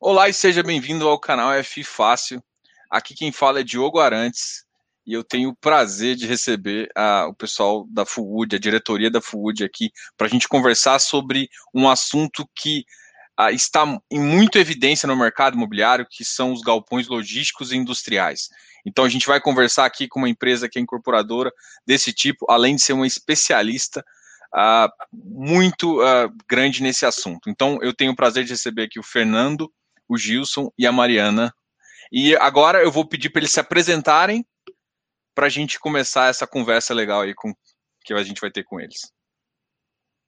Olá e seja bem-vindo ao canal F Fácil. Aqui quem fala é Diogo Arantes e eu tenho o prazer de receber uh, o pessoal da Food, a diretoria da Food aqui, para a gente conversar sobre um assunto que uh, está em muita evidência no mercado imobiliário, que são os galpões logísticos e industriais. Então a gente vai conversar aqui com uma empresa que é incorporadora desse tipo, além de ser uma especialista uh, muito grande nesse assunto. Então eu tenho o prazer de receber aqui o Fernando o Gilson e a Mariana. E agora eu vou pedir para eles se apresentarem para a gente começar essa conversa legal aí com, que a gente vai ter com eles.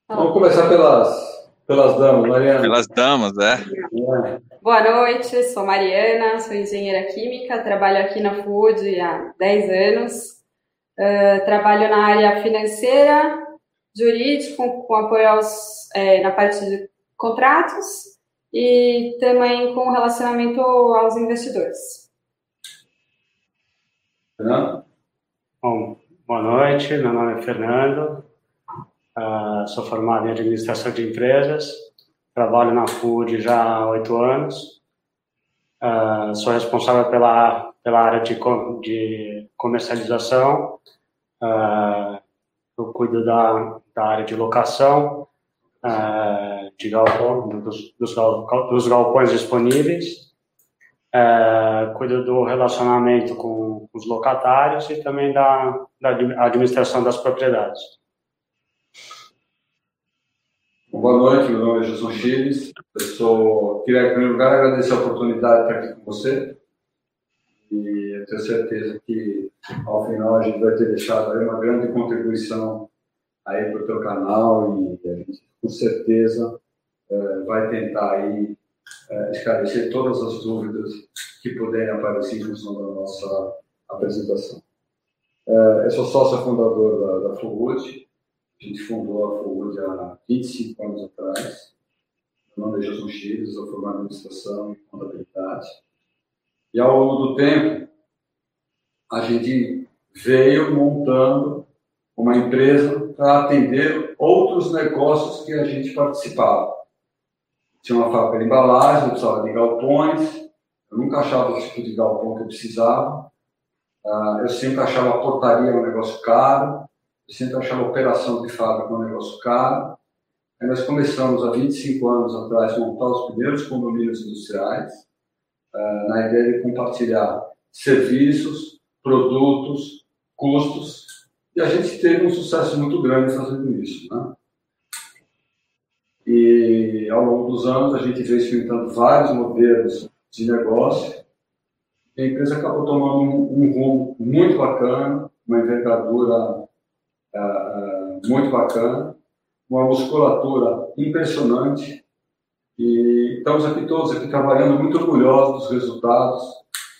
Vamos começar pelas, pelas damas, Mariana. Pelas damas, é. Boa noite, sou Mariana, sou engenheira química, trabalho aqui na Food há 10 anos. Uh, trabalho na área financeira, jurídico, com, com apoio aos, é, na parte de contratos e também com relacionamento aos investidores. Fernando? Bom, boa noite, meu nome é Fernando, uh, sou formado em administração de empresas, trabalho na FUD já há oito anos, uh, sou responsável pela, pela área de, de comercialização, uh, eu cuido da, da área de locação, uh, de galpão, dos, dos, dos galpões disponíveis, uh, cuido do relacionamento com os locatários e também da, da administração das propriedades. Boa noite, meu nome é Gilson Chiles. Eu sou, queria, em primeiro lugar, agradecer a oportunidade de estar aqui com você. E eu tenho certeza que, ao final, a gente vai ter deixado uma grande contribuição aí para o teu canal e a gente com certeza é, vai tentar aí é, esclarecer todas as dúvidas que puderem aparecer em função da nossa apresentação. É, eu sou sócio fundador da, da. A gente fundou a Food há 25 anos atrás. Meu nome é Jesus Chiles, sou formado em administração e contabilidade. E ao longo do tempo, a gente veio montando uma empresa para atender outros negócios que a gente participava. Tinha uma fábrica de embalagem, eu precisava de galpões, eu nunca achava o tipo de galpão que eu precisava. Uh, eu sempre achava a portaria um negócio caro, eu sempre achava a operação de fábrica um negócio caro. Aí nós começamos há 25 anos atrás a montar os primeiros condomínios industriais, uh, na ideia de compartilhar serviços, produtos, custos e a gente teve um sucesso muito grande fazendo isso. Né? E ao longo dos anos a gente veio experimentando vários modelos de negócio. E a empresa acabou tomando um, um rumo muito bacana, uma envergadura uh, muito bacana, uma musculatura impressionante. E estamos aqui todos aqui trabalhando muito orgulhosos dos resultados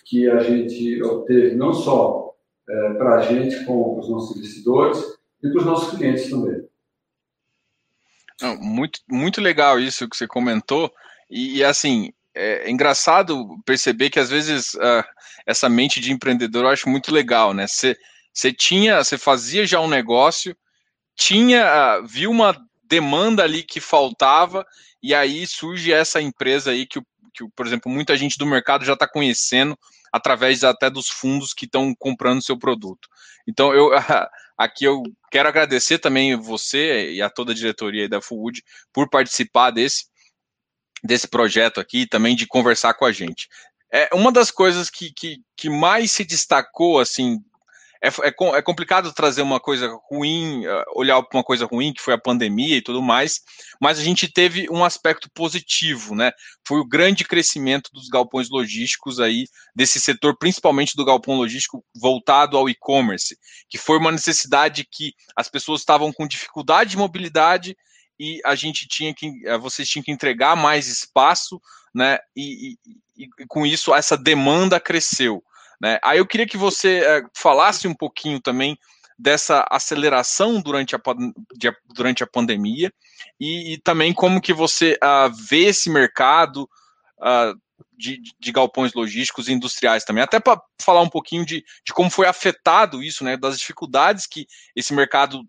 que a gente obteve, não só é, para a gente, com os nossos investidores e para os nossos clientes também. Muito, muito legal isso que você comentou. E, e assim, é, é, engraçado perceber que às vezes uh, essa mente de empreendedor eu acho muito legal, né? Você, tinha, você fazia já um negócio, tinha, uh, viu uma demanda ali que faltava, e aí surge essa empresa aí que, que por exemplo, muita gente do mercado já está conhecendo, através até dos fundos que estão comprando seu produto. Então, eu aqui eu quero agradecer também você e a toda a diretoria da Food por participar desse, desse projeto aqui e também de conversar com a gente. É uma das coisas que, que, que mais se destacou assim é, é, é, complicado trazer uma coisa ruim, eh, olhar para uma coisa ruim, que foi a pandemia e tudo mais, mas a gente teve um aspecto positivo, né? Foi o grande crescimento dos galpões logísticos aí, desse setor, principalmente do galpão logístico voltado ao e-commerce, que foi uma necessidade que as pessoas estavam com dificuldade de mobilidade e a gente tinha que, eh, vocês tinham que entregar mais espaço, né? e, e, e com isso essa demanda cresceu. Né? Aí eu queria que você é, falasse um pouquinho também dessa aceleração durante a, durante a pandemia e, e também como que você uh, vê esse mercado uh, de, de, galpões logísticos e industriais também, até para falar um pouquinho de, de, como foi afetado isso, né, das dificuldades que esse mercado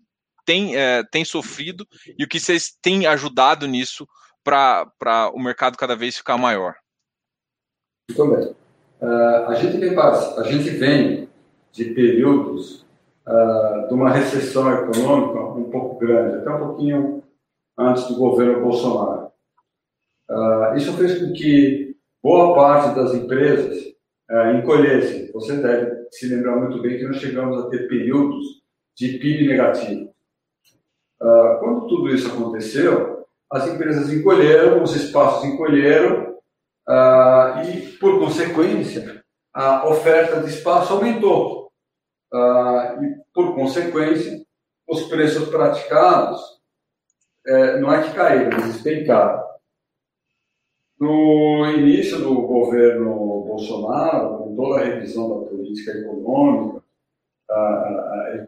tem, é, tem sofrido e o que vocês têm ajudado nisso para o mercado cada vez ficar maior. Muito bem. Uh, a, gente vem, a gente vem de períodos uh, de uma recessão econômica um pouco grande, até um pouquinho antes do governo Bolsonaro. Uh, isso fez com que boa parte das empresas encolhessem. Você deve se lembrar muito bem que nós chegamos a ter períodos de PIB negativo. Quando tudo isso aconteceu, as empresas encolheram, os espaços encolheram uh, e, por consequência, a oferta de espaço aumentou. Uh, e, por consequência, os preços praticados é, não é que caíram, eles despencaram. No início do governo Bolsonaro, com toda a revisão da política econômica,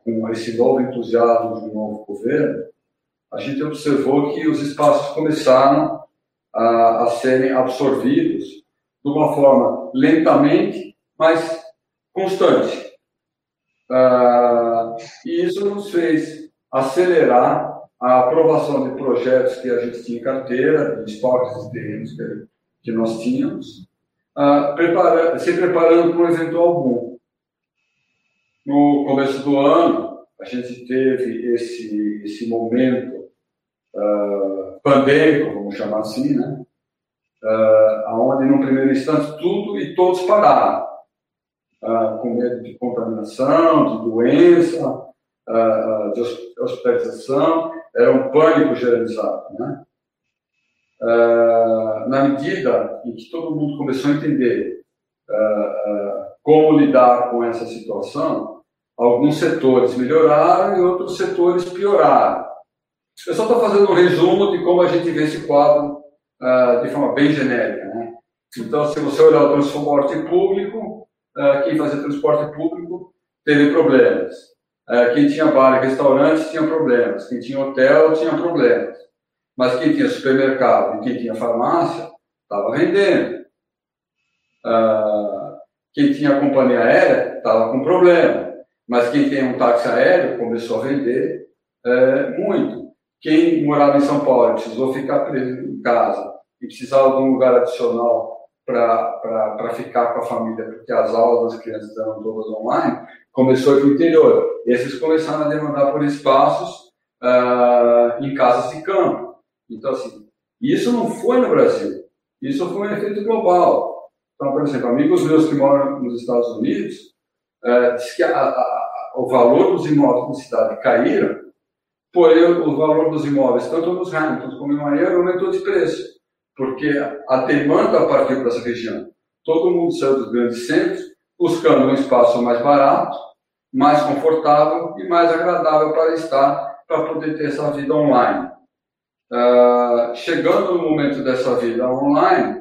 com esse novo entusiasmo do novo governo, a gente observou que os espaços começaram a, a serem absorvidos de uma forma lentamente, mas constante. Uh, e isso nos fez acelerar a aprovação de projetos que a gente tinha em carteira, de estoques de terrenos que, que nós tínhamos, uh, prepara se preparando para um eventual boom. No começo do ano, a gente teve esse, esse momento uh, pandêmico, vamos chamar assim, né? Uh, onde, no primeiro instante, tudo e todos pararam, uh, com medo de contaminação, de doença, uh, de hospitalização, era um pânico generalizado, né? Uh, na medida em que todo mundo começou a entender como lidar com essa situação, alguns setores melhoraram e outros setores pioraram. Eu só estou fazendo um resumo de como a gente vê esse quadro uh, de forma bem genérica. Né? Então, se você olhar o transporte público, uh, quem fazia transporte público teve problemas. Uh, quem tinha bar e restaurante tinha problemas. Quem tinha hotel tinha problemas. Mas quem tinha supermercado e quem tinha farmácia estava vendendo. quem tinha companhia aérea estava com problema. Mas quem tem um táxi aéreo começou a vender muito. Quem morava em São Paulo precisou ficar preso em casa e precisava de um lugar adicional para ficar com a família, porque as aulas das crianças eram todas online, começou para o interior. E esses começaram a demandar por espaços uh, em casas de campo. Então, assim, isso não foi no Brasil. Isso foi um efeito global. Então, por exemplo, amigos meus que moram nos Estados Unidos, uh, diz que a, a, o valor dos imóveis na cidade caíram porém o valor dos imóveis, tanto nos Hamilton como em Miami, aumentou de preço, porque a demanda partiu dessa região. Todo mundo saiu dos grandes centros, buscando um espaço mais barato, mais confortável e mais agradável para estar, para poder ter essa vida online. Uh, chegando no momento dessa vida online,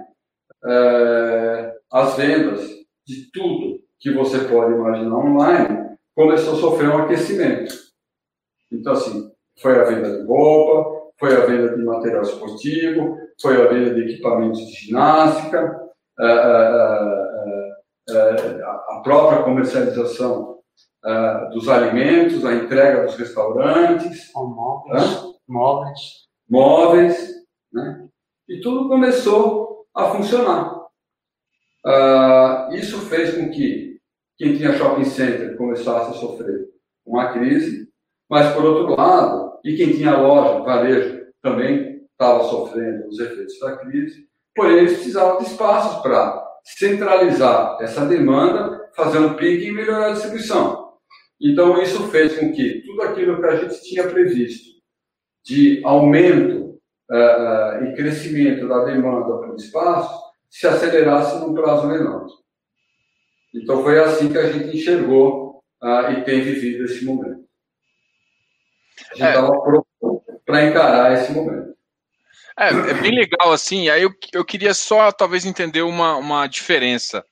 uh, as vendas de tudo que você pode imaginar online começou a sofrer um aquecimento. Então, assim, foi a venda de roupa, foi a venda de material esportivo, foi a venda de equipamentos de ginástica, a, a, a, a própria comercialização dos alimentos, a entrega dos restaurantes. Móveis. Móveis. Móveis. Né? E tudo começou a funcionar. isso fez com que quem tinha shopping center começasse a sofrer uma crise, mas, por outro lado, e quem tinha loja, varejo, também estava sofrendo os efeitos da crise, porém eles precisavam de espaços para centralizar essa demanda, fazer um pique e melhorar a distribuição. Então, isso fez com que tudo aquilo que a gente tinha previsto de aumento uh, e crescimento da demanda por espaço se acelerasse num prazo menor. Então, foi assim que a gente enxergou uh, e tem vivido esse momento. A gente estava é. pronto para encarar esse momento. É, é bem legal assim. Aí eu, eu queria só talvez entender uma, uma diferença.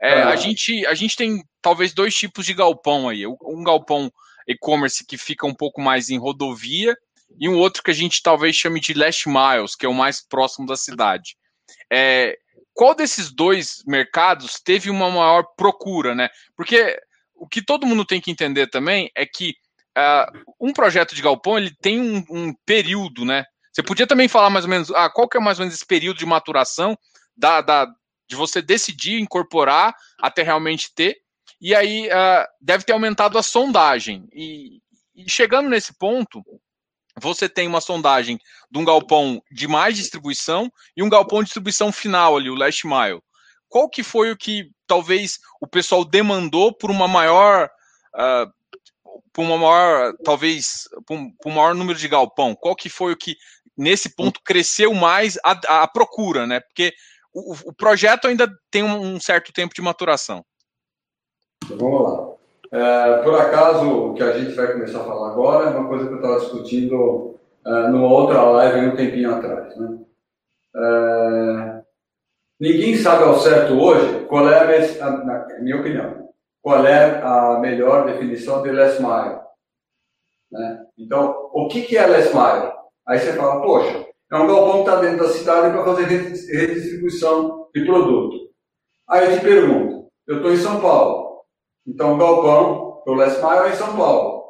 É, é. A, gente, a gente tem talvez dois tipos de galpão aí. Um galpão e-commerce que fica um pouco mais em rodovia e um outro que a gente talvez chame de last miles, que é o mais próximo da cidade. É, qual desses dois mercados teve uma maior procura, né? Porque o que todo mundo tem que entender também é que uh, um projeto de galpão ele tem um, um, período, né? Você podia também falar mais ou menos, ah, qual que é mais ou menos esse período de maturação da, da de você decidir incorporar até realmente ter. E aí uh, deve ter aumentado a sondagem. E, e chegando nesse ponto, você tem uma sondagem de um galpão de mais distribuição e um galpão de distribuição final ali, o last mile. Qual que foi o que talvez o pessoal demandou por uma maior, uh, por uma maior, talvez, por um, um, maior número de galpão? Qual que foi o que nesse ponto cresceu mais a, a procura, né? Porque o, o, projeto ainda tem um, certo tempo de maturação. Então, vamos lá. É, por acaso, o que a gente vai começar a falar agora é uma coisa que eu estava discutindo é, numa outra live um tempinho atrás. Né? É, ninguém sabe ao certo hoje qual é, a, na minha opinião, qual é a melhor definição de mile. Né? Então, o que, que é mile? Aí você fala, poxa, é um galpão que está dentro da cidade para fazer redistribuição de produto. Aí eu te pergunto, eu estou em São Paulo, então, o galpão do Les Maio é em São Paulo.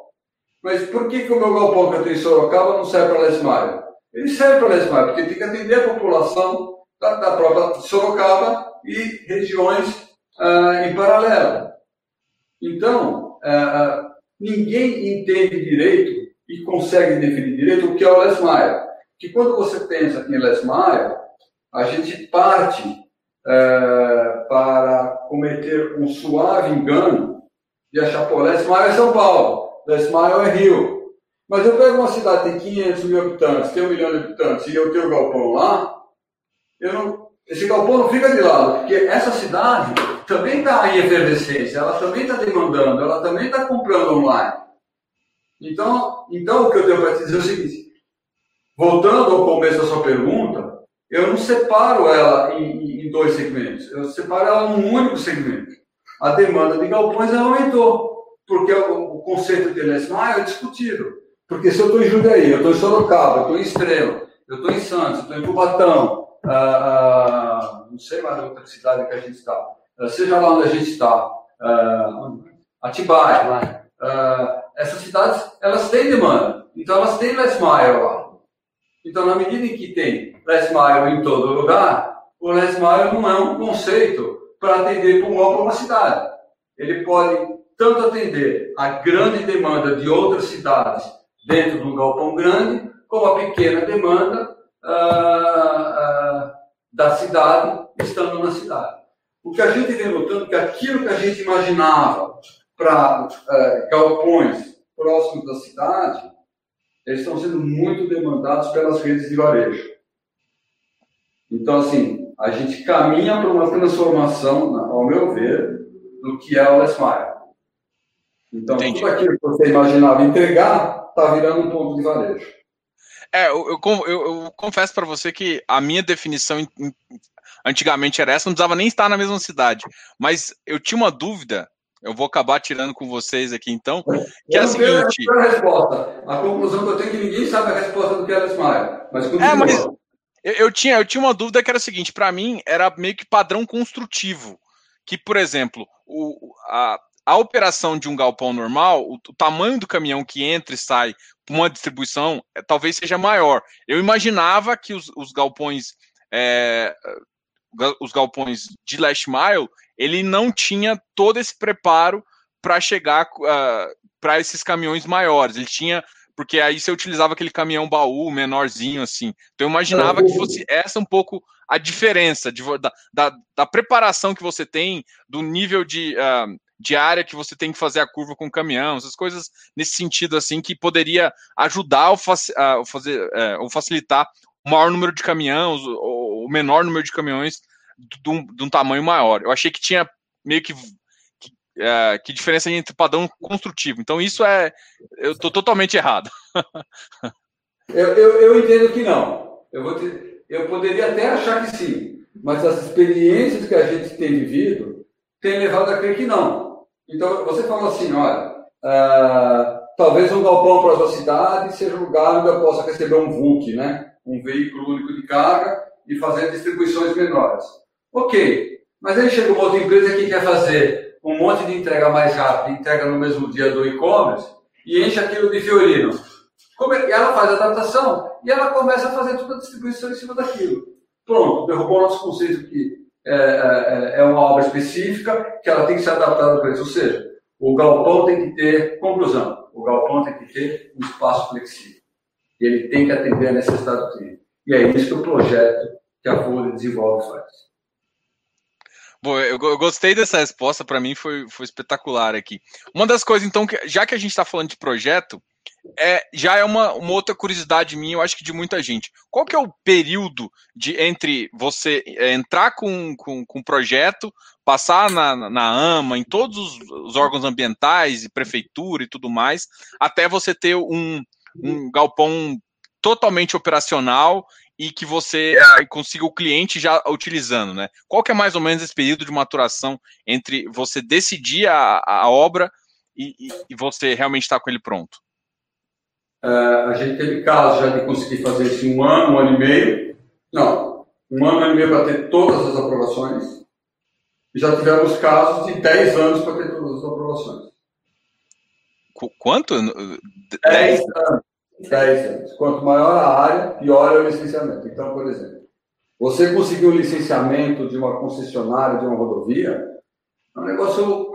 Mas por que, que o meu galpão que eu tenho em Sorocaba não serve para Les? Ele serve para Les porque tem que atender a população da, da própria Sorocaba e regiões ah, em paralelo. Então, ah, ninguém entende direito e consegue definir direito o que é o Les Maio. Que quando você pensa em Les Maio, a gente parte é, para cometer um suave engano de achar, pô, Lesmar é São Paulo, Lesmar é Rio. Mas eu pego uma cidade que tem 500 mil habitantes, tem um milhão de habitantes, e eu tenho um galpão lá, eu não, esse galpão não fica de lado, porque essa cidade também está em efervescência, ela também está demandando, ela também está comprando online. Então, então, o que eu tenho para te dizer é o seguinte: voltando ao começo da sua pergunta, eu não separo ela em, em dois segmentos. Eu separo ela num único segmento. A demanda de galpões aumentou, porque o, o conceito de LSMA é discutível. Porque se eu estou em Jundiaí, eu estou em Sorocaba, eu estou em Estrela, eu estou em Santos, eu estou em Cubatão, ah, ah, não sei mais outra cidade que a gente está, seja lá onde a gente está, ah, Atibaia, ah, essas cidades, elas têm demanda. Então, elas têm last mile lá. Então, na medida em que tem last mile em todo lugar, o last mile não é um conceito para atender para uma cidade. Ele pode tanto atender a grande demanda de outras cidades dentro de um galpão grande, como a pequena demanda da cidade estando na cidade. O que a gente vem notando é que aquilo que a gente imaginava para ah, galpões próximos da cidade, eles estão sendo muito demandados pelas redes de varejo. Então, assim, a gente caminha para uma transformação, ao meu ver, do que é o Mile. Então, Entendi. tudo aquilo que você imaginava entregar está virando um ponto de varejo. É, eu, eu, eu confesso para você que a minha definição antigamente era essa, não precisava nem estar na mesma cidade. Mas eu tinha uma dúvida, eu vou acabar tirando com vocês aqui então, que eu é a seguinte... A, resposta. a conclusão que eu tenho é que ninguém sabe a resposta do que é Last Mile. Mas continua. É, mas eu, eu, tinha, eu tinha uma dúvida que era a seguinte: para mim, era meio que padrão construtivo. Que, por exemplo, o, a, a operação de um galpão normal, o, o, tamanho do caminhão que entra e sai para uma distribuição é, talvez seja maior. Eu imaginava que os, os galpões. É, os galpões de last mile, ele não tinha todo esse preparo para chegar uh, ah, para esses caminhões maiores. Ele tinha porque aí você utilizava aquele caminhão baú menorzinho, assim. Então eu imaginava que fosse essa um pouco a diferença de, da, da, da, preparação que você tem, do nível de, uh, de área que você tem que fazer a curva com o caminhão, essas coisas nesse sentido, assim, que poderia ajudar ou, uh, fazer, uh, ou facilitar o maior número de caminhões, ou o menor número de caminhões de um, de um tamanho maior. Eu achei que tinha meio que é, que diferença entre padrão construtivo. Então, isso é. Eu estou totalmente errado. eu, eu, eu, entendo que não. Eu, te, eu poderia até achar que sim, mas as experiências que a gente tem vivido têm levado a crer que não. Então, você fala assim: olha, uh, talvez um galpão para a sua cidade seja um lugar onde eu possa receber um VUC, né? um veículo único de carga, e fazer distribuições menores. Ok, mas aí chega uma outra empresa que quer fazer um monte de entrega mais rápida, entrega no mesmo dia do e-commerce e enche aquilo de fiorino. E ela faz a adaptação e ela começa a fazer toda a distribuição em cima daquilo. Pronto, derrubou o nosso conceito que é, é, é uma obra específica que ela tem que ser adaptada para isso. Ou seja, o galpão tem que ter, conclusão, o galpão tem que ter um espaço flexível. E ele tem que atender a necessidade do cliente. E é isso que o projeto que a Folha desenvolve faz. Bom, eu, eu gostei dessa resposta, para mim foi, foi espetacular aqui. Uma das coisas, então, que, já que a gente está falando de projeto, é, já é uma, uma outra curiosidade minha, eu acho que de muita gente. Qual que é o período de entre você é, entrar com, com, com projeto, passar na, na AMA, em todos os, os, órgãos ambientais e prefeitura e tudo mais, até você ter um, um galpão totalmente operacional e que você é, consiga o cliente já utilizando, né? Qual que é mais ou menos esse período de maturação entre você decidir a, a obra e, e, e você realmente estar tá com ele pronto? É, a gente teve casos já de conseguir fazer isso em um ano, um ano e meio. Não, um ano, um ano e meio para ter todas as aprovações. E já tivemos casos de 10 anos para ter todas as aprovações. Qu quanto? 10 anos. 10 anos. Quanto maior a área, pior é o licenciamento. Então, por exemplo, você conseguir um licenciamento de uma concessionária de uma rodovia é um negócio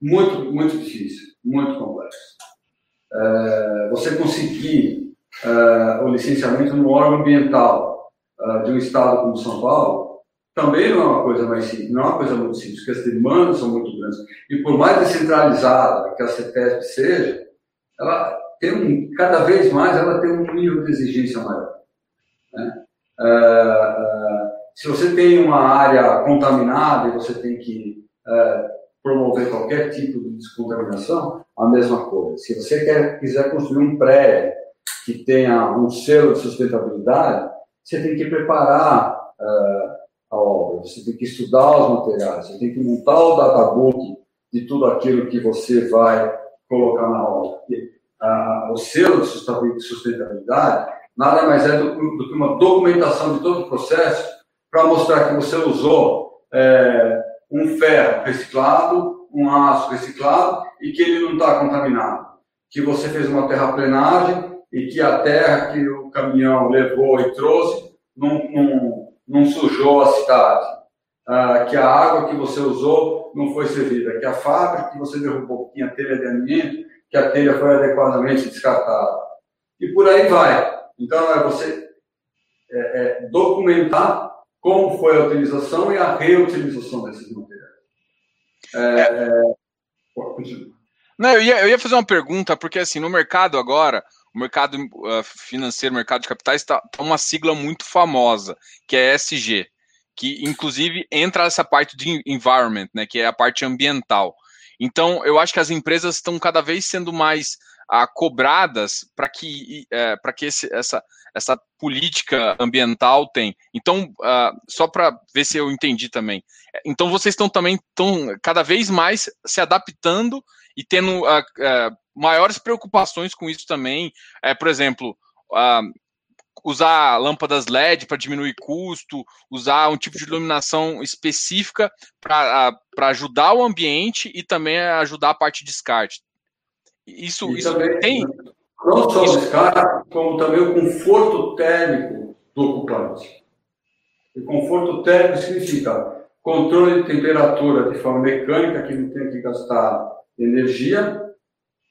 muito, muito difícil, muito complexo. É, você conseguir é, o licenciamento no órgão ambiental é, de um estado como São Paulo também não é uma coisa mais simples, não é uma coisa muito simples, porque as demandas são muito grandes. E por mais descentralizada que a CETESB seja, ela tem um, cada vez mais ela tem um nível de exigência maior. Né? Uh, uh, se você tem uma área contaminada e você tem que uh, promover qualquer tipo de descontaminação, a mesma coisa. Se você quer, quiser construir um prédio que tenha um selo de sustentabilidade, você tem que preparar a obra, você tem que estudar os materiais, você tem que montar o databook de tudo aquilo que você vai colocar na obra a, o selo de sustentabilidade nada mais é do, do, que uma documentação de todo o processo para mostrar que você usou é, um ferro reciclado, um aço reciclado e que ele não está contaminado. Que você fez uma terraplenagem e que a terra que o caminhão levou e trouxe não, não, não sujou a cidade. Ah, que a água que você usou não foi servida. Que a fábrica que você derrubou tinha telha de alimento que a telha foi adequadamente descartada. E por aí vai. Então, é você é, é, documentar como foi a utilização e a reutilização desses materiais. É, é. Não, eu ia, eu ia fazer uma pergunta, porque assim, no mercado agora, o mercado uh, financeiro, o mercado de capitais, está tá uma sigla muito famosa, que é ESG, que inclusive entra essa parte de environment, né, que é a parte ambiental. Então, eu acho que as empresas estão cada vez sendo mais ah, cobradas para que, é, que esse, essa, essa política ambiental tem. Então, ah, só para ver se eu entendi também. Então, vocês estão também estão cada vez mais se adaptando e tendo ah, ah maiores preocupações com isso também. É, por exemplo, ah, usar lâmpadas LED para diminuir custo, usar um tipo de iluminação específica para ajudar o ambiente e também ajudar a parte de descarte. Isso, e isso também, tem. Não só o descarte, como também o conforto térmico do ocupante. E conforto térmico significa controle de temperatura de forma mecânica, que não tem que gastar energia,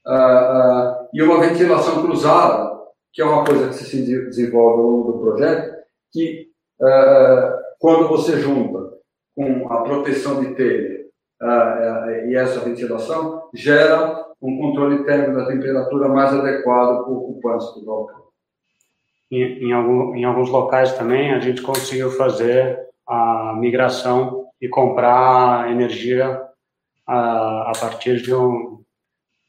uh, uh, e uma ventilação cruzada, que é uma coisa que se desenvolve ao longo do projeto, que uh, quando você junta com a proteção de telha uh, e essa ventilação, gera um controle térmico da temperatura mais adequado para o ocupante do galpão. Em, em, algum, em alguns locais também a gente conseguiu fazer a migração e comprar energia a, a partir de um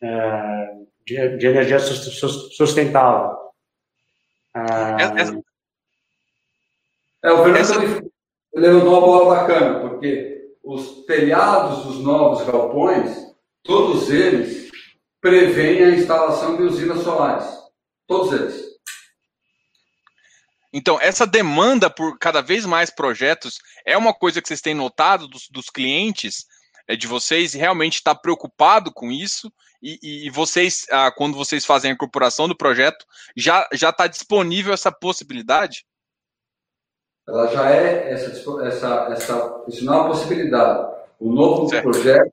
é, de, de energia sustentável. Ah, é, o Fernando essa... levantou uma bola bacana, porque os telhados dos novos galpões, todos eles prevêem a instalação de usinas solares. Todos eles. Então, essa demanda por cada vez mais projetos é uma coisa que vocês têm notado dos, dos clientes é, de vocês realmente está preocupado com isso e, e, vocês, ah, quando vocês fazem a incorporação do projeto, já já está disponível essa possibilidade? ela já é essa, essa, essa isso não é uma possibilidade. O novo certo. projeto,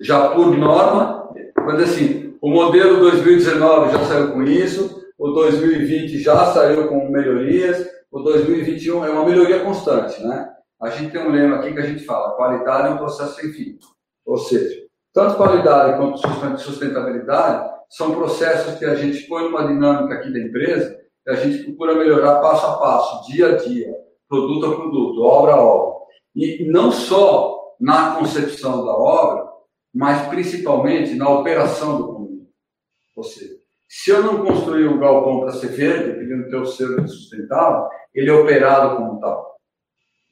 já por norma, mas assim, o modelo 2019 já saiu com isso, o 2020 já saiu com melhorias, o 2021 é uma melhoria constante, né? A gente tem um lema aqui que a gente fala, qualidade é um processo sem fim. Ou seja, tanto qualidade quanto sustentabilidade são processos que a gente põe numa dinâmica aqui da empresa e a gente procura melhorar passo a passo, dia a dia, produto a produto, obra a obra. E não só na concepção da obra, mas principalmente na operação do condomínio. Ou seja, se eu não construir um galpão para ser verde, ele não ter o selo sustentável, ele é operado como tal.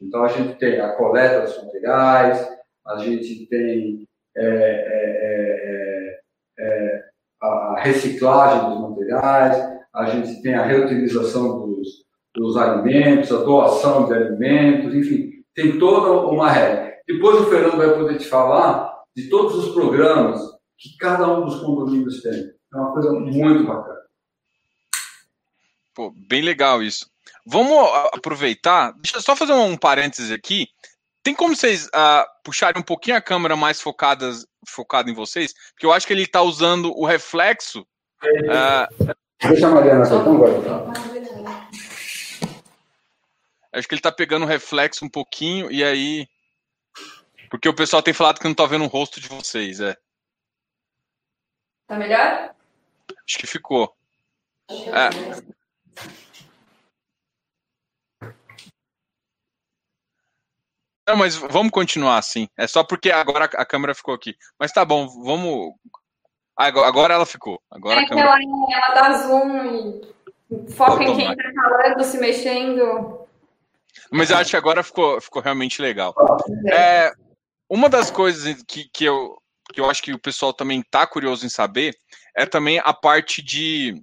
Então a gente tem a coleta dos materiais, a gente tem é, é, é, é a reciclagem dos materiais, a gente tem a reutilização dos, dos alimentos, a doação de alimentos, enfim, tem toda uma regra. Depois o Fernando vai poder te falar de todos os programas que cada um dos condomínios tem. É uma coisa muito bacana. Pô, bem legal isso. Vamos aproveitar, deixa eu só fazer um parênteses aqui. Tem como vocês uh, puxarem um pouquinho a câmera mais focadas, focada em vocês? Porque eu acho que ele está usando o reflexo. Uh, Deixa a Mariana então agora. Acho que ele está pegando o reflexo um pouquinho e aí. Porque o pessoal tem falado que não está vendo o rosto de vocês, é. Tá melhor? Acho que ficou. É. Não, mas vamos continuar assim. É só porque agora a câmera ficou aqui. Mas tá bom, vamos. Agora ela ficou. Agora é câmera... ela, ela dá zoom e foca em quem tá falando, se mexendo. Mas eu acho que agora ficou, ficou realmente legal. É, uma das coisas que, que, eu, que eu acho que o pessoal também tá curioso em saber é também a parte de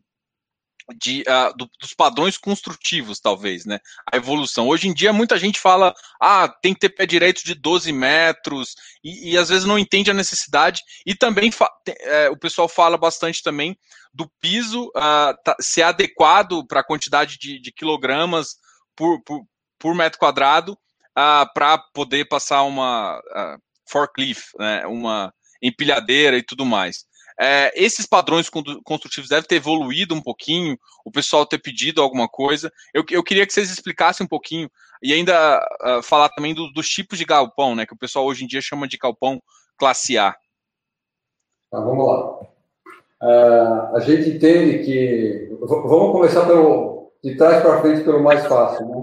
de, uh, do, dos padrões construtivos, talvez, né? A evolução. Hoje em dia, muita gente fala, ah, tem que ter pé direito de 12 metros, e, e às vezes não entende a necessidade, e também é, o pessoal fala bastante também do piso uh, tá, ser adequado para a quantidade de, de quilogramas por, por, por, metro quadrado uh, ah, para poder passar uma uh, forklift, né? uma empilhadeira e tudo mais. É, esses padrões construtivos devem ter evoluído um pouquinho, o pessoal ter pedido alguma coisa. Eu, eu queria que vocês explicassem um pouquinho e ainda uh, falar também do, dos tipos de galpão, né, que o pessoal hoje em dia chama de galpão classe A. Tá, vamos lá. Uh, a gente entende que. Vamos começar pelo, de trás para frente pelo mais fácil. Né?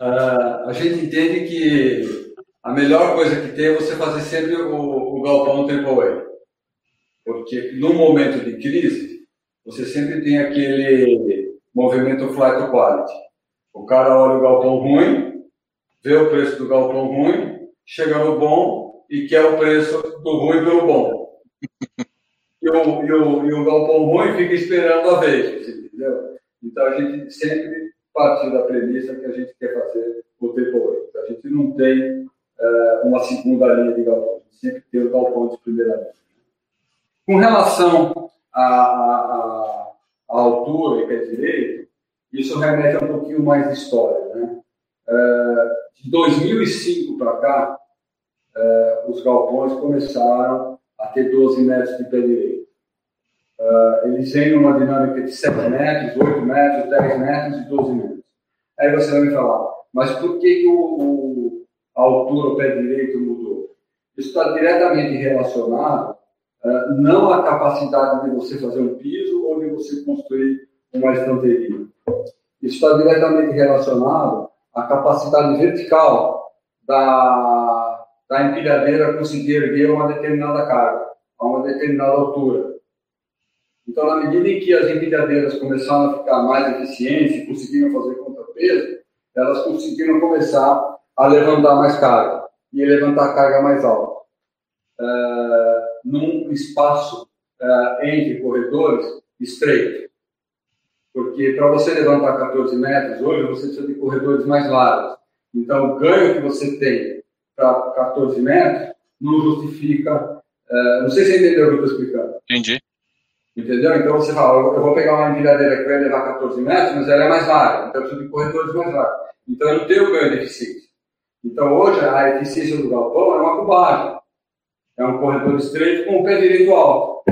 Uh, a gente entende que a melhor coisa que tem é você fazer sempre o, o galpão away. Porque no momento de crise, você sempre tem aquele movimento flight to quality. O cara olha o galpão ruim, vê o preço do galpão ruim, chega no bom e quer o preço do ruim pelo bom. E o, e o, e o galpão ruim fica esperando a vez, entendeu? Então a gente sempre partiu da premissa que a gente quer fazer o tempo Então, a gente não tem uh, uma segunda linha de galpão, a gente sempre tem o galpão de primeira linha. Com relação à, altura e pé direito, isso remete a um pouquinho mais de história. Né? É, de 2005 para cá, é, os galpões começaram a ter 12 metros de pé direito. É, eles vêm numa dinâmica de 7 metros, 8 metros, 10 metros e 12 metros. Aí você vai me falar, mas por que, que o, o, a altura, o pé direito mudou? Isso está diretamente relacionado não a capacidade de você fazer um piso ou de você construir uma estanteria. Isso está diretamente relacionado à capacidade vertical da, da empilhadeira conseguir erguer uma determinada carga, a uma determinada altura. Então, na medida em que as empilhadeiras começaram a ficar mais eficientes e conseguiram fazer contrapeso, elas conseguiram começar a levantar mais carga e levantar carga mais alta. Uh, num espaço uh, entre corredores estreito. Porque para você levantar 14 metros hoje, você precisa de corredores mais largos. Então, o ganho que você tem para 14 metros não justifica. Uh, não sei se você entendeu o que eu estou explicando. Entendi. Entendeu? Então você fala, eu vou pegar uma empilhadeira que vai levar 14 metros, mas ela é mais larga, então eu preciso de corredores mais largos. Então eu não tenho ganho de eficiência. Então hoje a eficiência do galpão é uma cubagem. É um corredor estreito com o pé direito alto.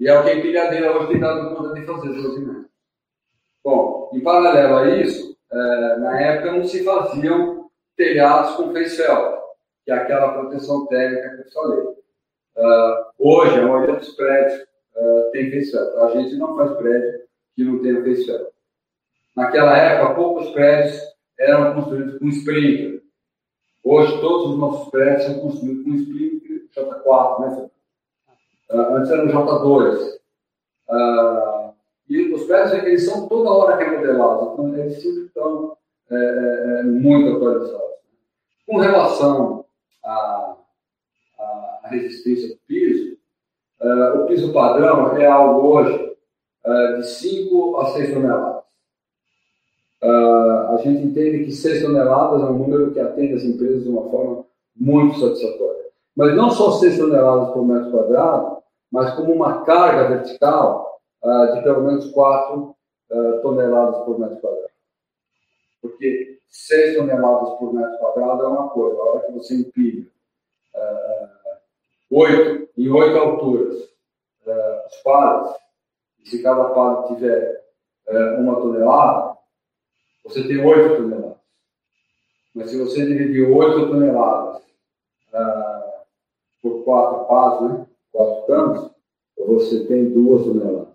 E é o que a empilhadeira hoje tem dado conta de fazer, 12 metros. Bom, em paralelo a isso, é, na época não se faziam telhados com face que é aquela proteção térmica que eu falei. Uh, hoje, a maioria dos prédios uh, tem face. A gente não faz prédio que não tenha face. Naquela época, poucos prédios eram construídos com sprinkler. Hoje, todos os nossos prédios são construídos com sprinkler J4, né? Uh, antes era o J2. Uh, e os prédios eles são toda hora remodelados, então eles sempre estão é, é, é muito atualizados. Com relação à, à resistência do piso, uh, o piso padrão é algo hoje de 5 a 6 toneladas. Uh, a gente entende que 6 toneladas é um número que atende as empresas de uma forma muito satisfatória. Mas não só 6 toneladas por metro quadrado, mas como uma carga vertical uh, de pelo menos 4 uh, toneladas por metro quadrado. Porque 6 toneladas por metro quadrado é uma coisa, a hora que você empilha uh, 8 em 8 alturas uh, os pares, e se cada par tiver uma tonelada, você tem 8 toneladas. Mas se você dividir 8 toneladas por 4 pares, né? 4 campos, você tem 2 toneladas.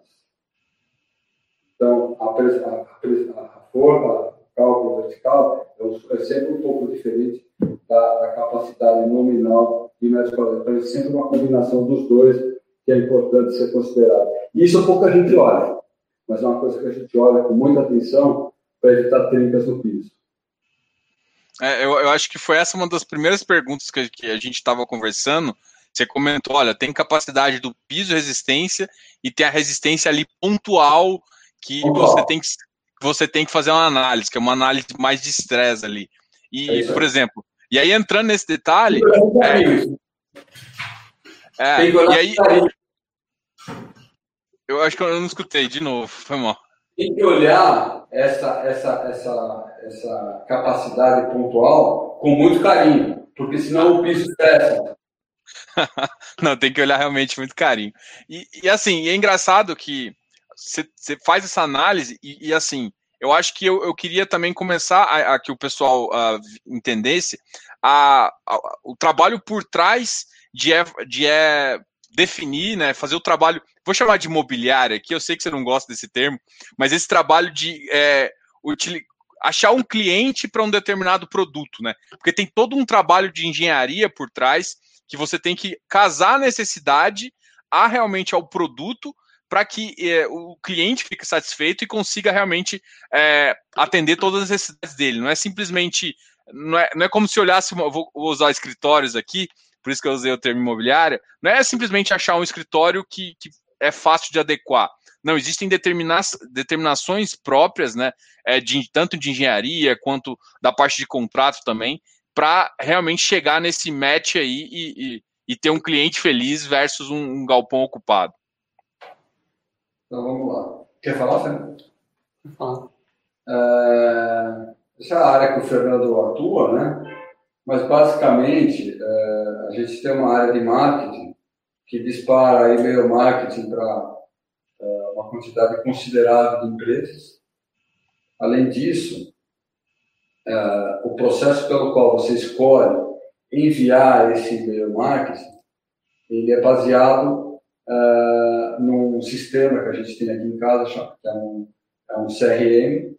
Então, a, a, a forma, o cálculo vertical, é, é sempre um pouco diferente da, da capacidade nominal de metros quadrados. Então, é sempre uma combinação dos dois que é importante ser considerado. Isso pouca gente olha, mas é uma coisa que a gente olha com muita atenção para evitar trincas no piso. É, eu, eu, acho que foi essa uma das primeiras perguntas que, que a gente estava conversando. Você comentou, olha, tem capacidade do piso resistência e tem a resistência ali pontual que você tem que você tem que fazer uma análise, que é uma análise mais de estresse ali. E, é por exemplo, e aí entrando nesse detalhe. É, é, e aí. Eu acho que eu não escutei de novo, foi mal. Tem que olhar essa, essa, essa, essa capacidade pontual com muito carinho, porque senão o piso estressa. não, tem que olhar realmente muito carinho. E, e assim, é engraçado que você faz essa análise e, e, assim, eu acho que eu, eu queria também começar a, a que o pessoal uh, entendesse a, a, o trabalho por trás de, é, de é definir, né, fazer o trabalho, vou chamar de imobiliária aqui, eu sei que você não gosta desse termo, mas esse trabalho de é, achar um cliente para um determinado produto, né? Porque tem todo um trabalho de engenharia por trás que você tem que casar a necessidade a realmente ao produto para que é, o cliente fique satisfeito e consiga realmente é, atender todas as necessidades dele. Não é simplesmente. Não é, não é como se olhasse. Vou, vou usar escritórios aqui, por isso que eu usei o termo imobiliária. Não é simplesmente achar um escritório que, que é fácil de adequar. Não, existem determina determinações próprias, né? É, de, tanto de engenharia quanto da parte de contrato também, para realmente chegar nesse match aí e, e, e, ter um cliente feliz versus um, um galpão ocupado. Então vamos lá. Quer falar, Fernando? Falar. É, essa é a área que o Fernando atua, né? Mas basicamente é, a gente tem uma área de marketing que dispara e-mail marketing para é, uma quantidade considerável de empresas. Além disso, é, o processo pelo qual você escolhe enviar esse e-mail marketing, ele é baseado uh, num sistema que a gente tem aqui em casa, que é um, é um CRM,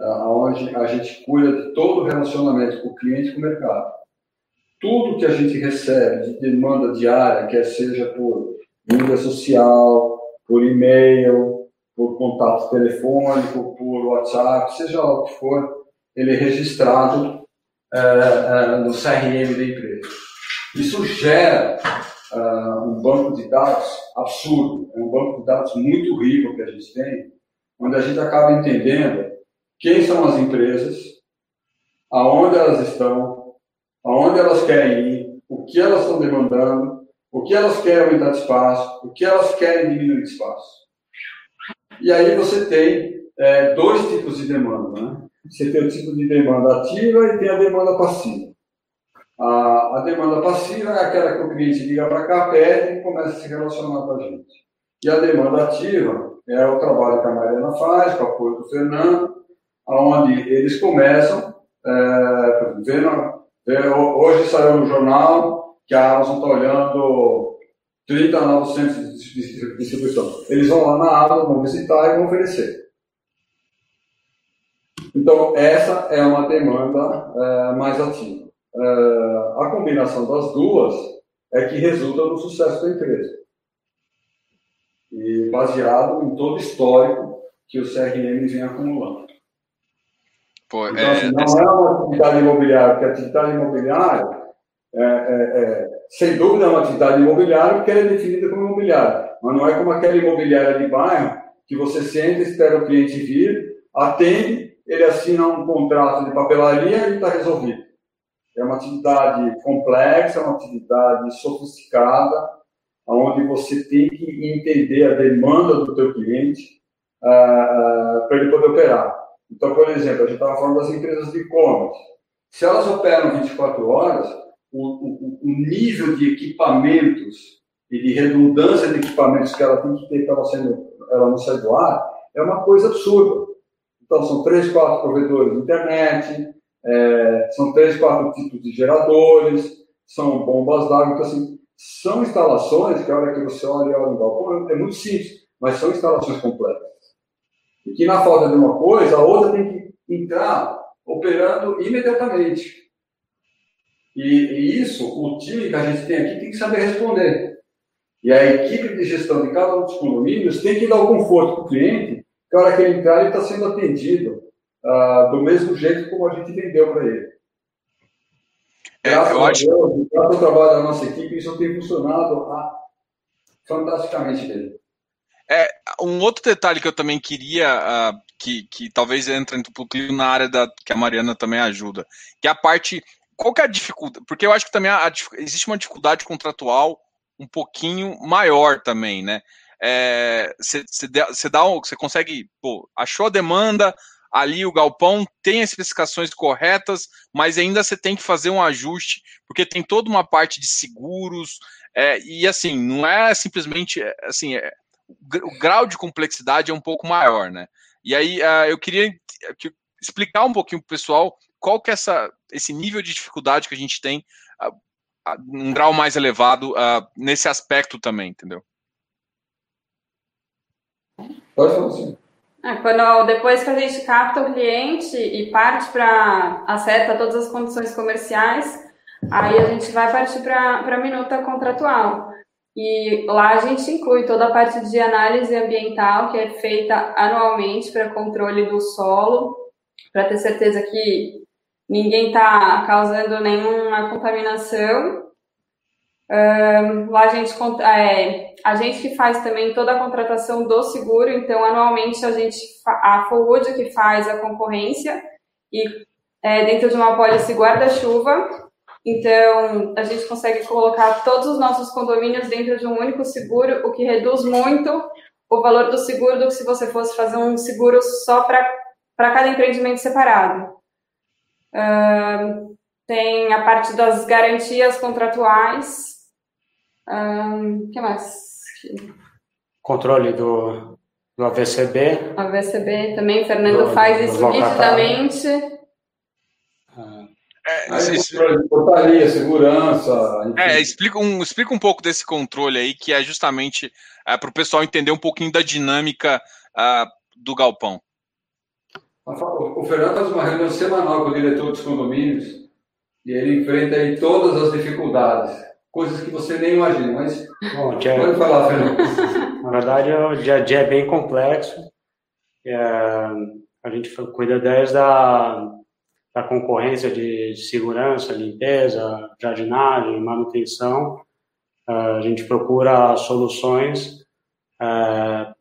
onde a gente cuida de todo o relacionamento com o cliente e com o mercado. Tudo que a gente recebe de demanda diária, quer seja por mídia social, por e-mail, por contato telefônico, por WhatsApp, seja lá o que for, ele é registrado uh, no CRM da empresa. Isso gera uh, um banco de dados absurdo, é um banco de dados muito rico que a gente tem, onde a gente acaba entendendo quem são as empresas, aonde elas estão, aonde elas querem ir, o que elas estão demandando o que elas querem aumentar de espaço, o que elas querem diminuir de espaço. E aí você tem é, dois tipos de demanda. Né? Você tem o tipo de demanda ativa e tem a demanda passiva. A, a demanda passiva é aquela que o cliente liga para cá, pede e começa a se relacionar com a gente. E a demanda ativa é o trabalho que a Mariana faz, com o apoio do Fernando, onde eles começam, é, vendo, hoje saiu no jornal que a Amazon está olhando 30 novos centros de distribuição. Eles vão lá na Amazon, vão visitar e vão oferecer. Então, essa é uma demanda é, mais ativa. É, a combinação das duas é que resulta no sucesso da empresa. E baseado em todo o histórico que o CRM vem acumulando. Pô, então, assim, não é uma atividade imobiliária, porque a atividade imobiliária, é, é, é, sem dúvida, é uma atividade imobiliária porque ela é definida como imobiliária. Mas não é como aquela imobiliária de bairro que você senta, espera o cliente vir, atende, ele assina um contrato de papelaria e está resolvido. É uma atividade complexa, é uma atividade sofisticada, onde você tem que entender a demanda do teu cliente uh, uh, para ele poder operar. Então, por exemplo, a gente estava falando das empresas de e-commerce. Se elas operam 24 horas, o, o, o, nível de equipamentos e de redundância de equipamentos que ela tem que ter para sendo, ela não sair do ar é uma coisa absurda. Então, são três, quatro provedores de internet, é, são três, quatro tipos de geradores, são bombas d'água. Então, assim, são instalações que a hora que você olha e olha, é muito simples, mas são instalações complexas. E que na falta de uma coisa, a outra tem que entrar operando imediatamente. E, e, isso, o time que a gente tem aqui tem que saber responder. E a equipe de gestão de cada um dos condomínios tem que dar o conforto para o cliente, que a hora que ele entrar, ele está sendo atendido uh, do mesmo jeito como a gente vendeu para ele. É, graças eu acho... Deus, graças ao trabalho da nossa equipe, isso tem funcionado ah, fantasticamente bem. É, um outro detalhe que eu também queria, uh, que, que talvez entre um pouquinho na área da, que a Mariana também ajuda, que é a parte. Qual que é a dificuldade? Porque eu acho que também a, a, existe uma dificuldade contratual um pouquinho maior também, né? Você é, dá você consegue, pô, achou a demanda, ali o galpão tem as especificações corretas, mas ainda você tem que fazer um ajuste, porque tem toda uma parte de seguros, é, e assim, não é simplesmente assim, é, o grau de complexidade é um pouco maior, né? E aí uh, eu queria explicar um pouquinho para o pessoal qual que é essa, esse nível de dificuldade que a gente tem, uh, uh, um grau mais elevado nesse aspecto também, entendeu? Pode falar assim. É, quando, depois que a gente capta o cliente e parte para acerta todas as condições comerciais, aí a gente vai partir para a minuta contratual. E lá a gente inclui toda a parte de análise ambiental que é feita anualmente para controle do solo, para ter certeza que ninguém está causando nenhuma contaminação. Um, lá a gente, é, a gente que faz também toda a contratação do seguro, então anualmente a gente, a Forwood que faz a concorrência e é, dentro de uma pólice guarda-chuva, então, a gente consegue colocar todos os nossos condomínios dentro de um único seguro, o que reduz muito o valor do seguro do que se você fosse fazer um seguro só para cada empreendimento separado. Uh, tem a parte das garantias contratuais. O que mais? Controle do, do AVCB. AVCB também, o Fernando do, faz isso nitidamente. É, controle, portaria, segurança. É, explica um, explica um pouco desse controle aí, que é justamente é, para o pessoal entender um pouquinho da dinâmica uh, do galpão. O Fernando faz uma reunião semanal com o diretor dos condomínios e ele enfrenta aí todas as dificuldades, coisas que você nem imagina, mas Bom, dia, pode falar, Fernando. Na verdade, o dia a dia é bem complexo. É, a gente cuida desde a da concorrência de segurança, limpeza, jardinagem, manutenção. Ah, a gente procura soluções ah,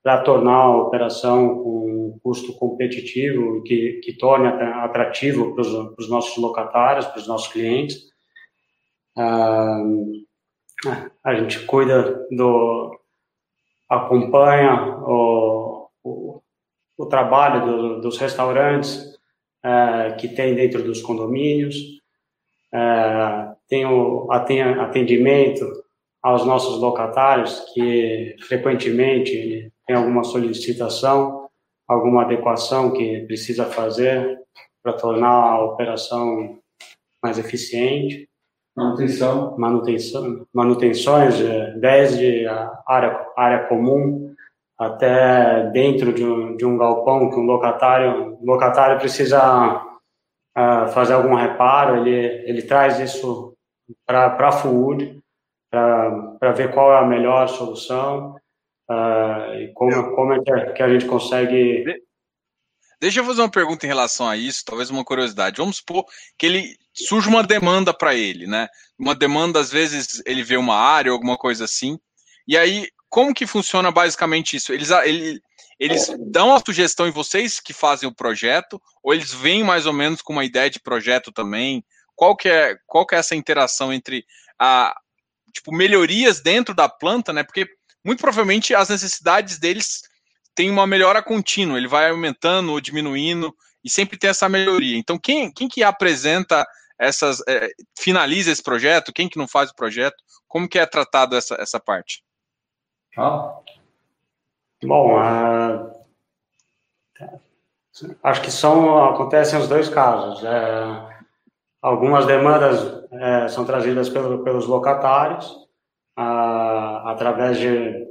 para tornar a operação com custo competitivo que, que torne atrativo para os nossos locatários, para os nossos clientes. Ah, a gente cuida do. acompanha o, o, o trabalho do, dos restaurantes é, que tem dentro dos condomínios, é, tem o atendimento aos nossos locatários que frequentemente tem alguma solicitação, alguma adequação que precisa fazer para tornar a operação mais eficiente. Manutenção. Manutenção, manutenções, desde a área, área comum até dentro de um, de um galpão que um locatário, um locatário precisa uh, fazer algum reparo, ele, ele traz isso para a FUUD, para ver qual é a melhor solução uh, e como, como é que a gente consegue Deixa eu fazer uma pergunta em relação a isso, talvez uma curiosidade. Vamos supor que ele surge uma demanda para ele, né? Uma demanda, às vezes, ele vê uma área, alguma coisa assim. E aí, como que funciona basicamente isso? Eles, ele, eles dão a sugestão em vocês que fazem o projeto, ou eles vêm mais ou menos com uma ideia de projeto também? Qual que é, qual que é essa interação entre a tipo melhorias dentro da planta, né? Porque muito provavelmente as necessidades deles tem uma melhora contínua, ele vai aumentando ou diminuindo e sempre tem essa melhoria. Então, quem, quem que apresenta essas, é, finaliza esse projeto, quem que não faz o projeto, como que é tratado essa, essa parte? Ah. Bom, uh, acho que são, acontecem os dois casos. É, algumas demandas é, são trazidas pelo, pelos locatários, uh, através de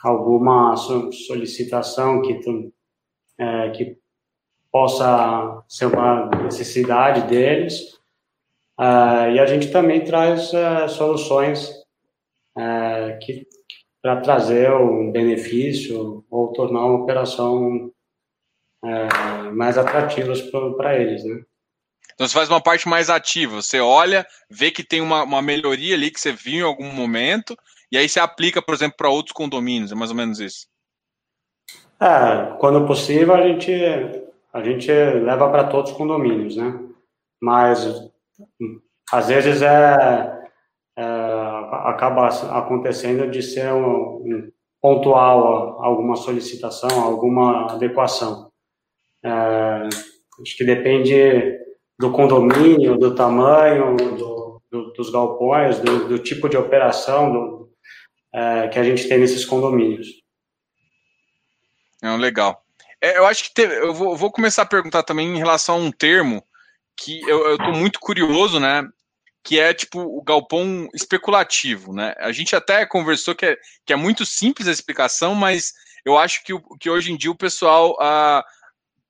alguma solicitação que, tu, é, que possa ser uma necessidade deles. Uh, e a gente também traz uh, soluções uh, que para trazer um benefício ou tornar uma operação mais atrativa para eles, né? Então você faz uma parte mais ativa, você olha, vê que tem uma, uma melhoria ali que você viu em algum momento e aí você aplica, por exemplo, para outros condomínios, é mais ou menos isso. É, quando possível a gente a gente leva para todos os condomínios, né? Mas às vezes é, é acaba acontecendo de ser um, um pontual alguma solicitação, alguma adequação. É, acho que depende do condomínio, do tamanho, do, do, dos galpões, do, do, tipo de operação, é, que a gente tem nesses condomínios. Não, legal. É, eu acho que teve, eu vou, vou, começar a perguntar também em relação a um termo que eu estou muito curioso, né? Que é tipo o galpão especulativo, né? A gente até conversou que é, que é muito simples a explicação, mas eu acho que, que hoje em dia o pessoal ah,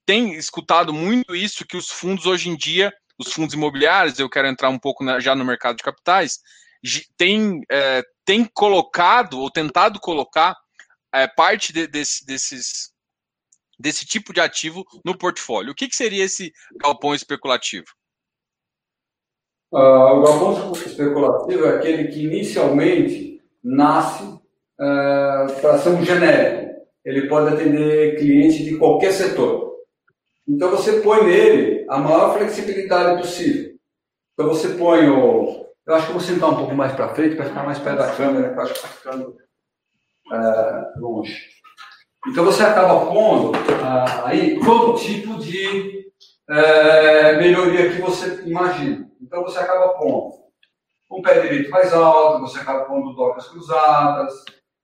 tem escutado muito isso, que os fundos hoje em dia, os fundos imobiliários, eu quero entrar um pouco na, já no mercado de capitais, tem, é, tem colocado ou tentado colocar é, parte de, desse, desses, desse tipo de ativo no portfólio. O que, que seria esse galpão especulativo? Uh, o galpão especulativo é aquele que inicialmente nasce uh, para ser um genérico. Ele pode atender clientes de qualquer setor. Então você põe nele a maior flexibilidade possível. Então você põe o, eu acho que vou sentar um pouco mais para frente para ficar mais perto da câmera, que eu acho que está ficando é, longe. Então você acaba pondo ah, aí todo tipo de é, melhoria que você imagina. Então você acaba pondo um pé direito mais alto, você acaba pondo docas cruzadas,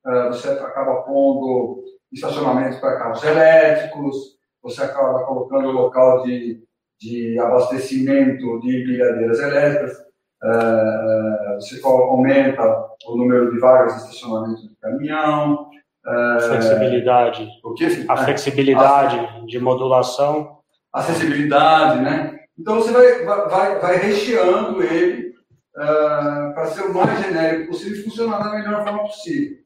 é, você acaba pondo estacionamento para carros elétricos, você acaba colocando local de, de abastecimento de pilhadeiras elétricas. Uh, você aumenta o número de vagas de estacionamento de caminhão. Uh, flexibilidade. O que? A flexibilidade de modulação. Acessibilidade, né? Então você vai, vai, vai recheando ele uh, para ser o mais genérico possível e funcionar da melhor forma possível.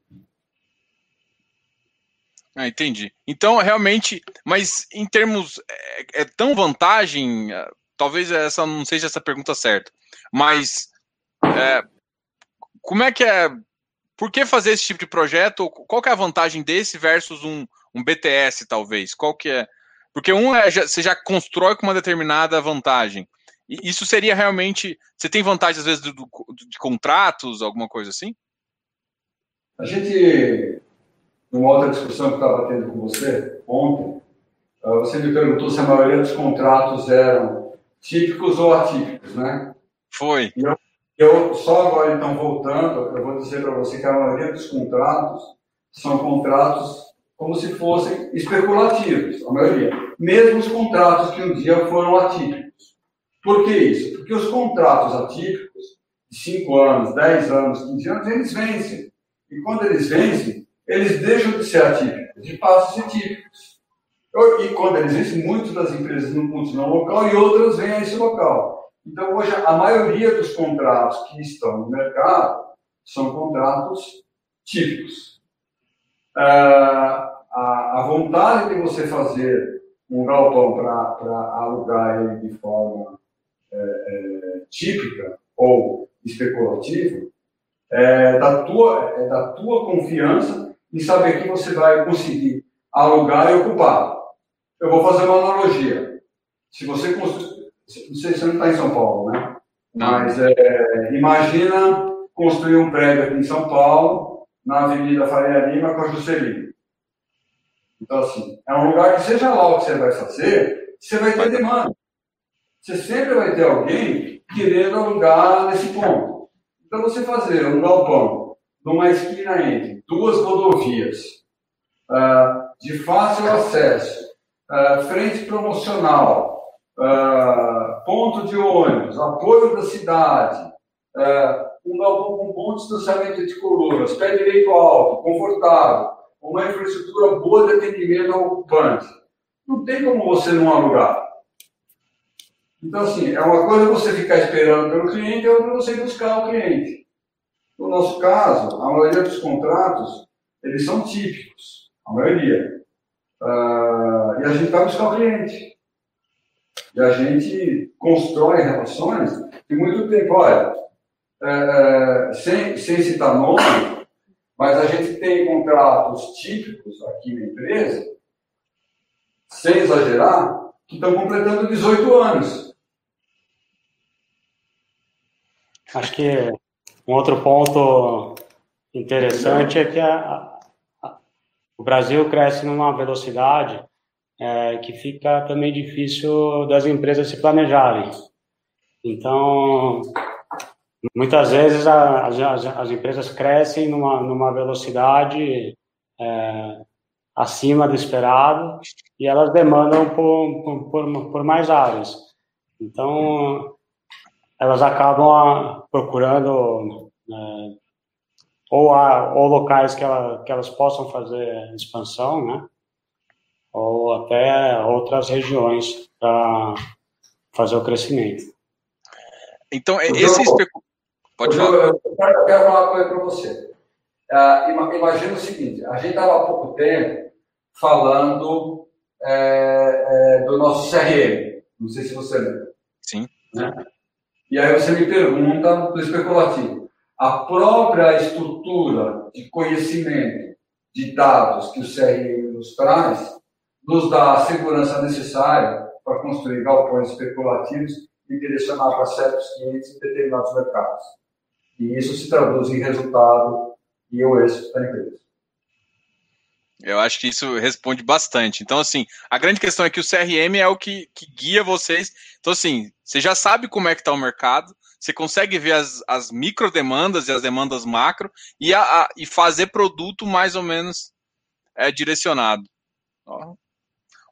Ah, entendi. Então, realmente, mas em termos. É, é tão vantagem. Talvez essa não seja essa pergunta certa. Mas é, como é que é? Por que fazer esse tipo de projeto? Qual que é a vantagem desse versus um, um BTS, talvez? Qual que é? Porque um é você já constrói com uma determinada vantagem. Isso seria realmente. Você tem vantagem, às vezes, do, do, de contratos, alguma coisa assim? A gente, numa outra discussão que estava tendo com você ontem, ah, você me perguntou se a maioria dos contratos eram típicos ou atípicos, né? Foi. E eu, eu só agora, então, voltando, eu vou dizer para você que a maioria dos contratos são contratos como se fossem especulativos, a maioria. Mesmo os contratos que um dia foram atípicos. Por que isso? Porque os contratos atípicos, de 5 anos, 10 anos, 15 anos, eles vencem. E quando eles vencem, eles deixam de ser atípicos e passam a ser típicos. E quando eles vencem, muitas das empresas não continuam local e outras vêm a esse local. Então, hoje, a maioria dos contratos que estão no mercado são contratos típicos. Ah, a vontade de você fazer um galpão para alugar ele de forma é, é, típica ou especulativa é da, tua, é da tua confiança em saber que você vai conseguir alugar e ocupar. Eu vou fazer uma analogia. Se você construir. Não sei se você não está em São Paulo, né? Mas é, imagina construir um prédio aqui em São Paulo, na Avenida Faria Lima com a Juscelino. Então, assim, é um lugar que, seja lá o que você vai fazer, você vai ter demanda. Você sempre vai ter alguém querendo alugar nesse ponto. Então, você fazer um galpão numa esquina entre duas rodovias, uh, de fácil acesso, uh, frente promocional, uh, ponto de ônibus, apoio da cidade, um galpão com bom distanciamento de colunas, pé direito alto, confortável, uma infraestrutura boa de atendimento ao ocupante. Não tem como você não alugar. Então, assim, é uma coisa você ficar esperando pelo cliente, é outra você buscar o cliente. No nosso caso, a maioria dos contratos, eles são típicos, a maioria. Uh, e a gente vai buscar o cliente. E a gente constrói relações de muito tempo. Olha, é, sem, sem citar nome, mas a gente tem contratos típicos aqui na empresa, sem exagerar, que estão completando 18 anos. Acho que um outro ponto interessante é que a, a, o Brasil cresce numa velocidade é, que fica também difícil das empresas se planejarem. Então, Muitas vezes a, as, as, empresas crescem numa, numa velocidade é, acima do esperado e elas demandam por, por, por mais áreas. Então, elas acabam a, procurando é, ou, a, ou locais que, ela, que elas possam fazer expansão, né? ou até outras regiões para fazer o crescimento. Então, esse, especu... Pode falar. Eu, eu, quero falar uma coisa para você. Uh, imagina o seguinte: a gente estava há pouco tempo falando é, é, do nosso CRM. Não sei se você lembra. Sim. Né? E aí você me pergunta do especulativo. A própria estrutura de conhecimento de dados que o CRM nos traz nos dá a segurança necessária para construir galpões especulativos e direcionar para certos clientes em determinados mercados. E isso se traduz em resultado e o êxito da empresa. Eu acho que isso responde bastante. Então, assim, a grande questão é que o CRM é o que, que guia vocês. Então, assim, você já sabe como é que está o mercado, você consegue ver as, as micro demandas e as demandas macro e, a, a, e fazer produto mais ou menos é, direcionado. Ó,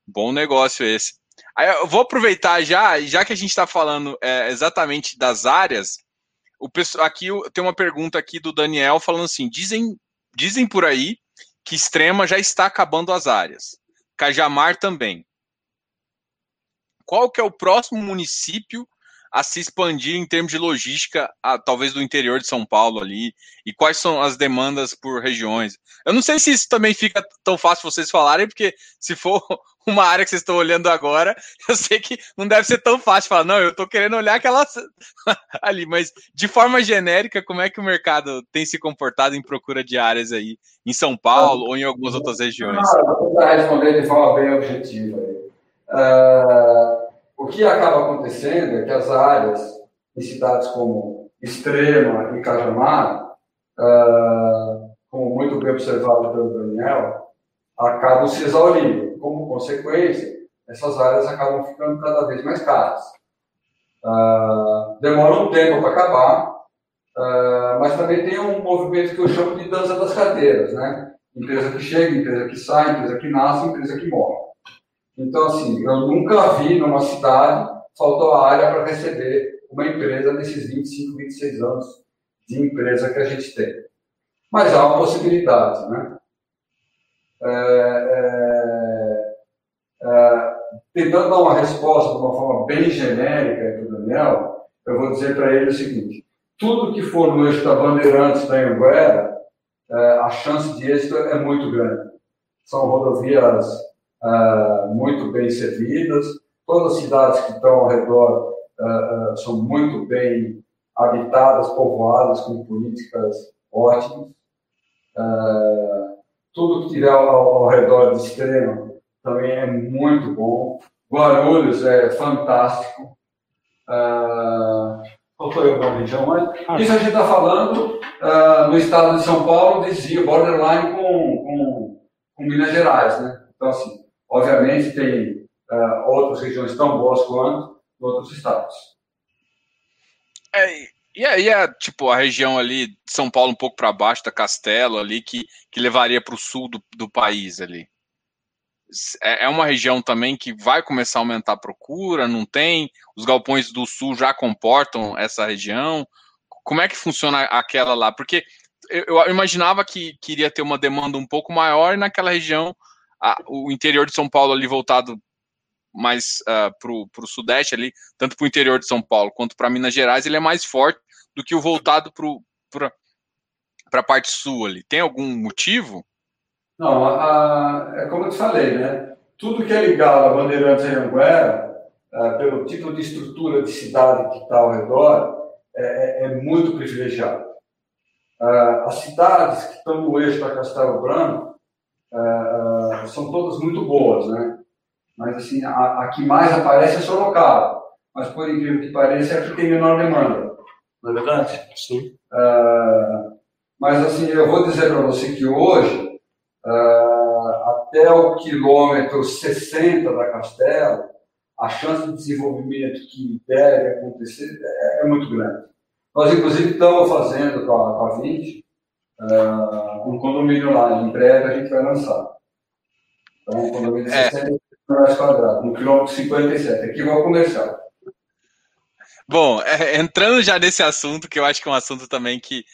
bom negócio esse. Aí eu vou aproveitar já, já que a gente está falando é, exatamente das áreas, o pessoal aqui tem uma pergunta aqui do Daniel falando assim: dizem, dizem por aí que Extrema já está acabando as áreas. Cajamar também. Qual que é o próximo município a se expandir em termos de logística, a, talvez do interior de São Paulo ali, e quais são as demandas por regiões. Eu não sei se isso também fica tão fácil vocês falarem, porque se for uma área que vocês estão olhando agora, eu sei que não deve ser tão fácil falar, não, eu estou querendo olhar aquela ali, mas de forma genérica, como é que o mercado tem se comportado em procura de áreas aí, em São Paulo ah, ou em algumas outras regiões? Ah, vou responder de forma bem objetiva. Uh, O que acaba acontecendo é que as áreas em cidades como Extrema e Cajamar, uh, como muito bem observado pelo Daniel, acabam se exaurindo. Como consequência, essas áreas acabam ficando cada vez mais caras. Uh, demora um tempo para acabar, uh, mas também tem um movimento que eu chamo de dança das cadeiras, né? Empresa que chega, empresa que sai, empresa que nasce, empresa que morre. Então, assim, eu nunca vi numa cidade faltou área para receber uma empresa nesses 25, 26 anos de empresa que a gente tem. Mas há uma possibilidade, né? É, é, é, tentando dar uma resposta de uma forma bem genérica para o Daniel, eu vou dizer para ele o seguinte: tudo que for no eixo da Bandeirantes da Anguera, é, a chance de êxito é muito grande. São rodovias é, muito bem servidas, todas as cidades que estão ao redor é, são muito bem habitadas, povoadas, com políticas ótimas. tudo que tiver ao, ao redor de extrema também é muito bom. Guarulhos é fantástico. Uh, qual foi mais? Ah, Isso a gente está falando uh, no estado de São Paulo, desvio, borderline com, com, com, Minas Gerais, né? Então, assim, obviamente tem uh, outras regiões tão boas quanto outros estados. É, e aí é tipo a região ali de São Paulo um pouco para baixo da Castelo ali que, que levaria para o sul do, do país ali. É, é uma região também que vai começar a aumentar a procura, não tem? Os galpões do sul já comportam essa região? Como é que funciona aquela lá? Porque eu, imaginava que queria ter uma demanda um pouco maior e naquela região, a, o interior de São Paulo ali voltado mais uh, para o sudeste ali, tanto para o interior de São Paulo quanto para Minas Gerais, ele é mais forte do que o voltado para a parte sul ali. Tem algum motivo? Não, a, a, é como eu te falei, né? Tudo que é ligado a Bandeirantes e Anguera, é, pelo tipo de estrutura de cidade que está ao redor, é, é, é muito privilegiado. É, as cidades que estão no eixo da Castelo Branco é, são todas muito boas, né? Mas assim, a, a, que mais aparece é Sorocaba. Mas por incrível que pareça, é a que tem menor demanda. Não é verdade? Sim. mas assim, eu vou dizer para você que hoje uh, até o quilômetro 60 da Castelo, a chance de desenvolvimento que deve acontecer é, é muito grande. Nós, inclusive, estamos fazendo com a, com a 20 uh, ah, um condomínio lá, em breve a gente vai lançar. Então, um condomínio de é. 60 metros quadrados, no quilômetro 57, aqui vai começar. Bom, é, entrando já nesse assunto, que eu acho que é um assunto também que,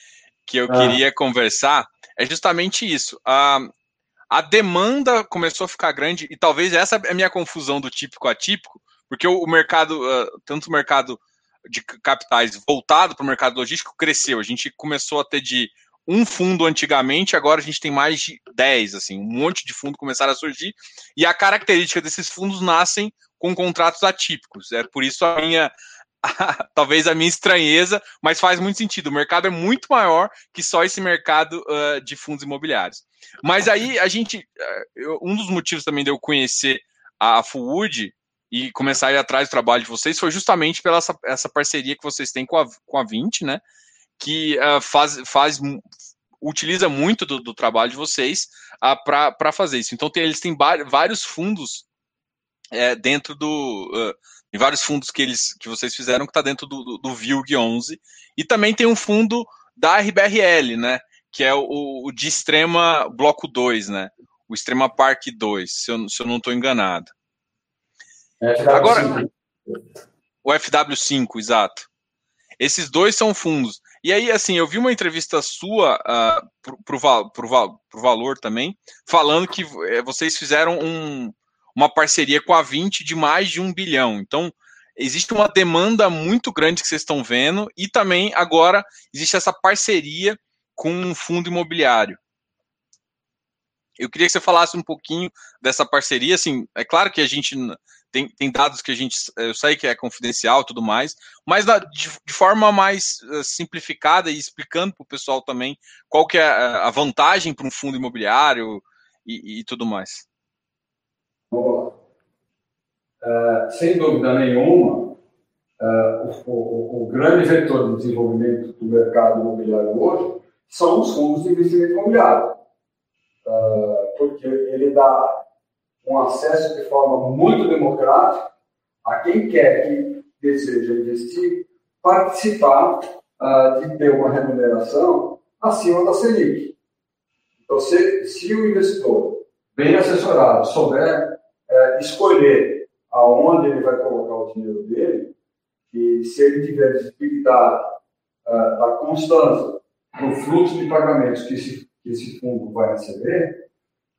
que eu ah. queria conversar, é justamente isso. Uh, a demanda começou a ficar grande, e talvez essa é a minha confusão do típico atípico, porque o, mercado, uh, tanto o mercado de capitais voltado para o mercado logístico cresceu. A gente começou a ter de um fundo antigamente, agora a gente tem mais de 10, assim, um monte de fundo começaram a surgir, e a característica desses fundos nascem com contratos atípicos. É por isso a minha, talvez a minha estranheza, mas faz muito sentido. O mercado é muito maior que só esse mercado uh, de fundos imobiliários. Mas aí a gente, uh, um dos motivos também de eu conhecer a Fullwood e começar a ir atrás do trabalho de vocês foi justamente pela essa, essa parceria que vocês têm com a, com a 20, né? Que uh, faz, faz utiliza muito do, do trabalho de vocês uh, para fazer isso. Então tem, eles têm vários fundos é, dentro do uh, em vários fundos que eles que vocês fizeram que está dentro do, do, do VILG 11 e também tem um fundo da RBRL, né? Que é o, o de Extrema Bloco 2, né? O Extrema Park 2, se eu, se eu não estou enganado. FW5. Agora, o FW5, exato. Esses dois são fundos. E aí, assim, eu vi uma entrevista sua uh, pro, pro, pro, pro Valor também, falando que eh, vocês fizeram um, uma parceria com a 20 de mais de um bilhão. Então, existe uma demanda muito grande que vocês estão vendo, e também agora existe essa parceria com um fundo imobiliário. Eu queria que você falasse um pouquinho dessa parceria. Assim, é claro que a gente tem, tem dados que a gente, eu sei que é confidencial, tudo mais, mas de, de forma mais uh, simplificada e explicando para o pessoal também qual que é a vantagem para um fundo imobiliário e, e tudo mais. Uh, sem dúvida nenhuma, uh, o, o, o, grande vetor de desenvolvimento do mercado imobiliário hoje são os fundos de investimento imobiliário, porque ele dá um acesso de forma muito democrática a quem quer que deseja investir participar de ter uma remuneração acima da Selic. Então, se, se o investidor, bem assessorado, souber é, escolher aonde ele vai colocar o dinheiro dele, e se ele tiver visibilidade é, da constância do fluxo de pagamentos que esse, que esse fundo vai receber,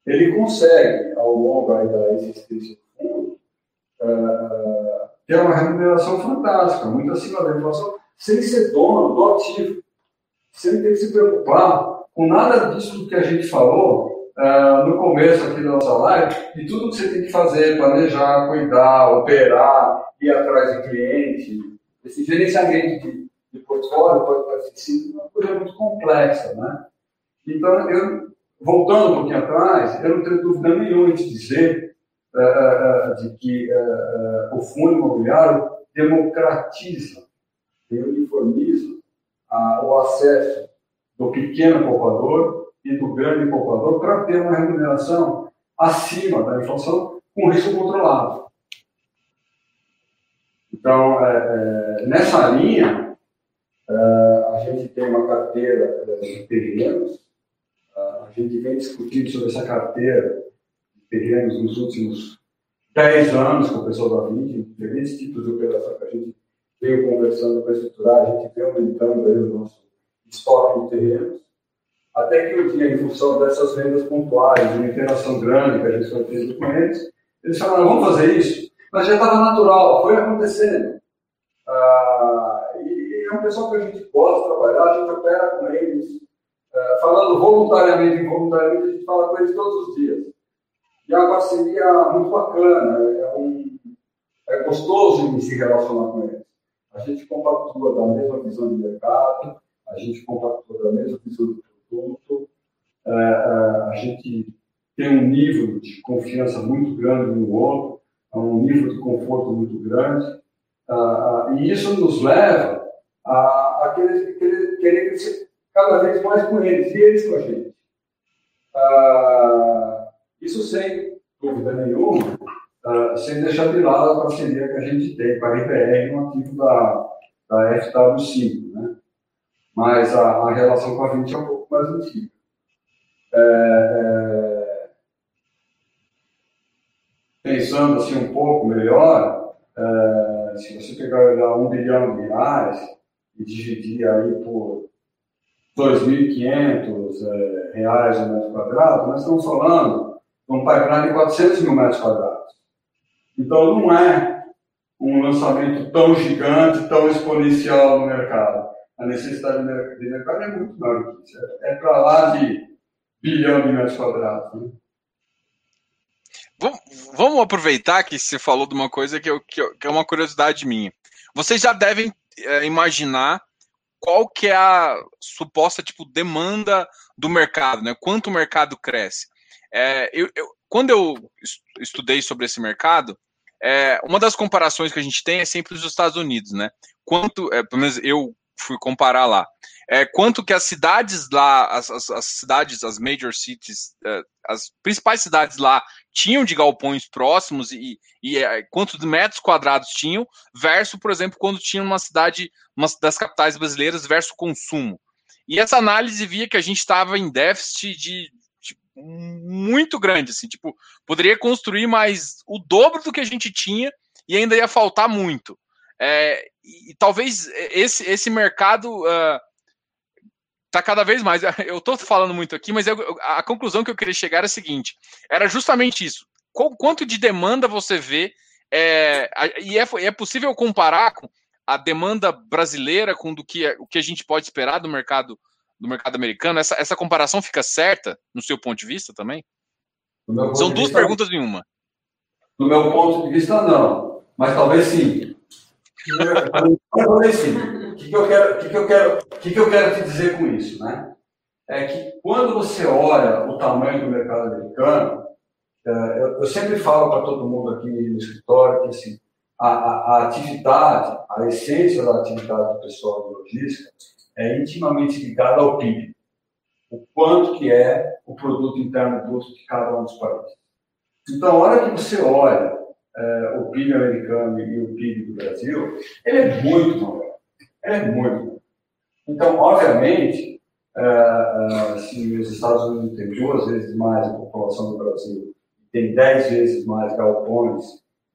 ele consegue, ao longo da existência do fundo, é, ter uma remuneração fantástica, muito acima da inflação, sem ser dono do ativo, sem ter que se preocupar com nada disso que a gente falou uh, no começo aqui da nossa live, de tudo que você tem que fazer, planejar, cuidar, operar, ir atrás de cliente, esse gerenciamento de, de portfólio pode parecer uma coisa muito complexa, né? Então, eu, voltando um pouquinho atrás, eu não tenho dúvida nenhuma de dizer uh, uh, de que o fundo imobiliário democratiza uniformiza o acesso do pequeno poupador e do grande poupador para ter uma remuneração acima da inflação com risco controlado. Então, nessa linha, a gente tem uma carteira de terrenos, a gente vem discutindo sobre essa carteira de terrenos nos últimos 10 anos com o pessoal da VID, diferentes tipos de operação que a gente veio conversando para estruturar, a gente veio aumentando aí o nosso estoque de terrenos, até que um dia, em função dessas vendas pontuais, de uma interação grande que a gente foi tendo com eles, eles falaram, vamos fazer isso. Mas já estava natural, foi acontecendo. Ah, e é um pessoal que a gente gosta de trabalhar, a gente opera com eles, falando voluntariamente e involuntariamente, a gente fala com eles todos os dias. E é uma parceria muito bacana, é, um, é gostoso de se relacionar com eles. A gente compactua da mesma visão de mercado, a gente compactua da mesma visão do produto, é, é, a gente tem um nível de confiança muito grande no outro, um nível de conforto muito grande, e isso nos leva a, a querer, querer, querer cada vez mais com eles, e eles com a gente. isso sem dúvida nenhuma, sem deixar de lado a parceria que a gente tem com a RPR no ativo da, da FW5, né? mas a, a relação com a 20 é um pouco mais antiga. É, é, pensando assim um pouco melhor, é, se você pegar um bilhão de reais e dividir aí por 2.500 é, reais o metro quadrado, nós estamos falando de um pipeline de 400 mil metros quadrados. Então não é um lançamento tão gigante, tão exponencial no mercado a necessidade de mercado é muito maior que isso. É, é para lá de bilhão de metros quadrados. Né? Vamos aproveitar que você falou de uma coisa que, eu, que, é uma curiosidade minha. Vocês já devem é, imaginar qual que é a suposta tipo demanda do mercado, né? Quanto o mercado cresce. É, eu, eu, quando eu estudei sobre esse mercado, é, uma das comparações que a gente tem é sempre os Estados Unidos, né? Quanto, é, pelo menos eu fui comparar lá. É, quanto que as cidades lá, as, as, as cidades, as major cities, é, as principais cidades lá tinham de galpões próximos e, e é, quantos metros quadrados tinham, versus, por exemplo, quando tinha uma cidade, uma das capitais brasileiras, versus consumo. E essa análise via que a gente estava em déficit de, de, muito grande, assim, tipo, poderia construir mais o dobro do que a gente tinha e ainda ia faltar muito. É, e, talvez esse, esse mercado uh, tá cada vez mais. Eu estou falando muito aqui, mas eu, a conclusão que eu queria chegar é a seguinte: era justamente isso. Qual, quanto de demanda você vê? É, e é, é possível comparar com a demanda brasileira com do que, o que a gente pode esperar do mercado do mercado americano? Essa, essa comparação fica certa no seu ponto de vista também? São duas vista, perguntas em uma. Do meu ponto de vista, não. Mas talvez sim. Assim, o que, que, eu quero, que, que, eu quero, que, que eu quero te dizer com isso, né? É que quando você olha o tamanho do mercado americano, eu sempre falo para todo mundo aqui no escritório que assim, a, a, a, atividade, a essência da atividade do pessoal de logística é intimamente ligada ao PIB. O quanto que é o produto interno bruto de cada um dos países. Então, a hora que você olha é, o PIB americano e o PIB do Brasil, ele é muito maior. Ele é muito maior. Então, obviamente, é, se os Estados Unidos têm duas vezes mais a população do Brasil, tem dez vezes mais galpões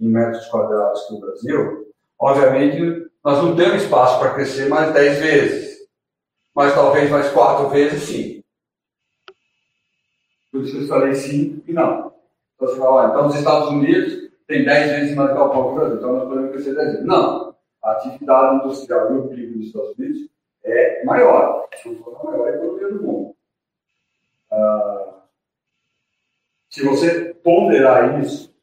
em metros quadrados que o Brasil, obviamente nós não temos espaço para crescer mais dez vezes, mas talvez mais quatro vezes sim. Por isso que eu falei sim e não. Então você fala, então os Estados Unidos têm dez vezes mais galpão que o Brasil, então nós podemos crescer dez vezes. Não. A atividade industrial e o PIB dos Estados Unidos é maior, a maior economia do mundo. Ah, se você ponderar isso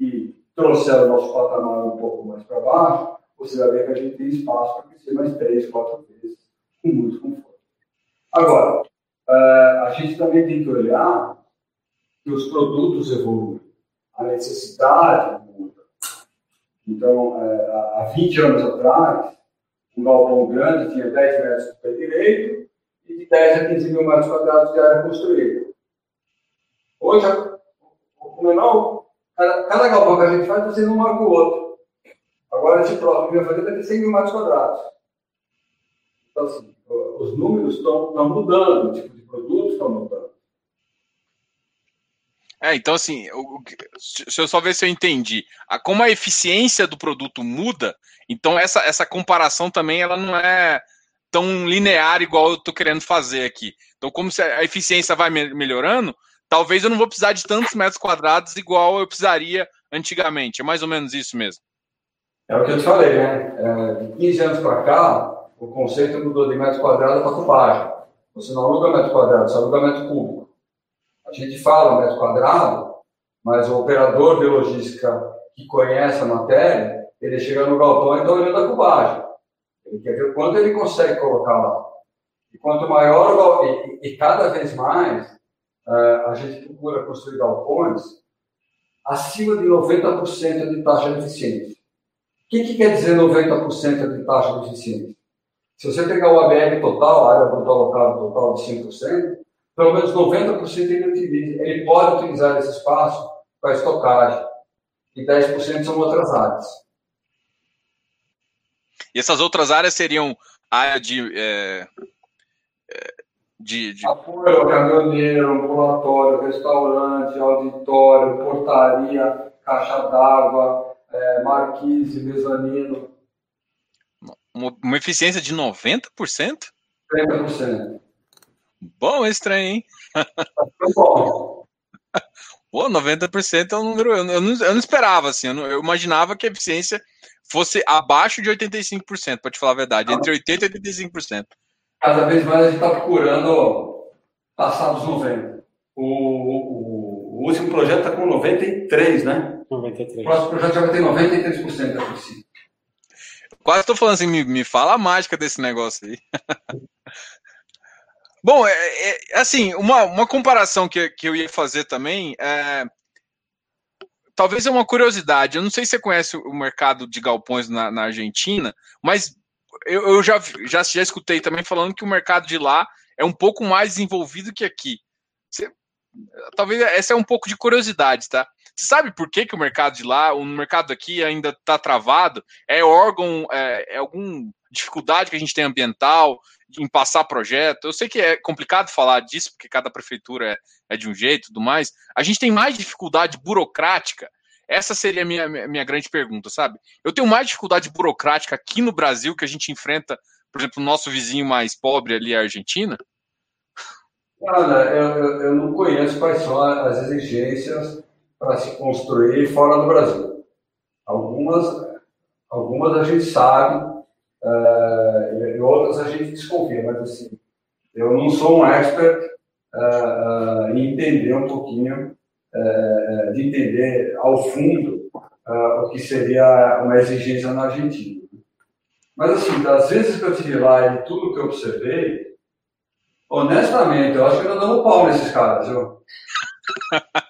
e trouxer o nosso patamar um pouco mais para baixo, você vai ver que a gente tem espaço para crescer mais três, quatro vezes, com muito conforto. Agora, ah, a gente também tem que olhar que os produtos evoluem, a necessidade muda. Então, ah, há 20 anos atrás, um galpão grande tinha 10 metros de pé direito e de 10 a 15 mil metros quadrados de área construída. Hoje, o menor, cada, cada galpão que a gente faz está sendo um maior que o outro. Agora, esse próximo que vai fazer vai ter 100 mil metros quadrados. Então, assim, os números estão mudando, o tipo de produtos estão mudando. É, então assim, se eu só ver se eu entendi, a, como a eficiência do produto muda, então essa, essa comparação também ela não é tão linear igual eu estou querendo fazer aqui. Então, como a eficiência vai melhorando, talvez eu não vou precisar de tantos metros quadrados igual eu precisaria antigamente. É mais ou menos isso mesmo. É o que eu te falei, né? É, de 15 anos para cá, o conceito mudou de metro quadrado para cubagem. Você não aluga metro quadrado, você aluga metro cúbico. A gente fala metro quadrado, mas o operador de logística que conhece a matéria, ele chega no galpão e está olhando a cubagem. Ele quer ver quanto ele consegue colocar lá. E quanto maior e, e cada vez mais, uh, a gente procura construir galpões acima de 90% de taxa de eficiência. O que, que quer dizer 90% de taxa de eficiência? Se você pegar o ABL total, a área bruta local total de 5%, pelo menos 90% ele utiliza, ele pode utilizar esse espaço para estocagem. E 10% são outras áreas. E essas outras áreas seriam área de. É, é, de, de... Apoio caminhoneiro, ambulatório, restaurante, auditório, portaria, caixa d'água, é, marquise, mezanino. Uma, uma eficiência de 90%? 30%. Bom esse trem, hein? Pô, 90% é um número. Eu não, eu não esperava, assim. Eu, não, eu, imaginava que a eficiência fosse abaixo de 85%, para te falar a verdade, entre 80% e 85%. Cada vez mais a gente está procurando passar dos 90%. O, o, o último projeto está com 93%, né? 93%. O próximo projeto já vai ter 93% da eficiência. Quase estou falando assim, me, me fala a mágica desse negócio aí. Bom, é, é, assim, uma, uma comparação que, que eu ia fazer também é. Talvez é uma curiosidade. Eu não sei se você conhece o mercado de galpões na, na Argentina, mas eu, eu já, já, já escutei também falando que o mercado de lá é um pouco mais desenvolvido que aqui. Você, talvez essa é um pouco de curiosidade, tá? Você sabe por que, que o mercado de lá, o mercado aqui ainda está travado? É órgão, é, é alguma dificuldade que a gente tem ambiental, em passar projeto. Eu sei que é complicado falar disso, porque cada prefeitura é, é de um jeito e tudo mais. A gente tem mais dificuldade burocrática. Essa seria a minha, minha grande pergunta, sabe? Eu tenho mais dificuldade burocrática aqui no Brasil que a gente enfrenta, por exemplo, o nosso vizinho mais pobre ali, a Argentina? Eu, eu, eu não conheço quais são as exigências para se construir fora do Brasil. Algumas, algumas a gente sabe, uh, e outras a gente desconfia, mas assim, eu não sou um expert uh, uh, em entender um pouquinho, de entender ao fundo o que seria uma exigência na Argentina. Mas assim, das vezes que eu estive lá e tudo que eu observei, honestamente, eu acho que eu não dou um pau nesses caras, viu?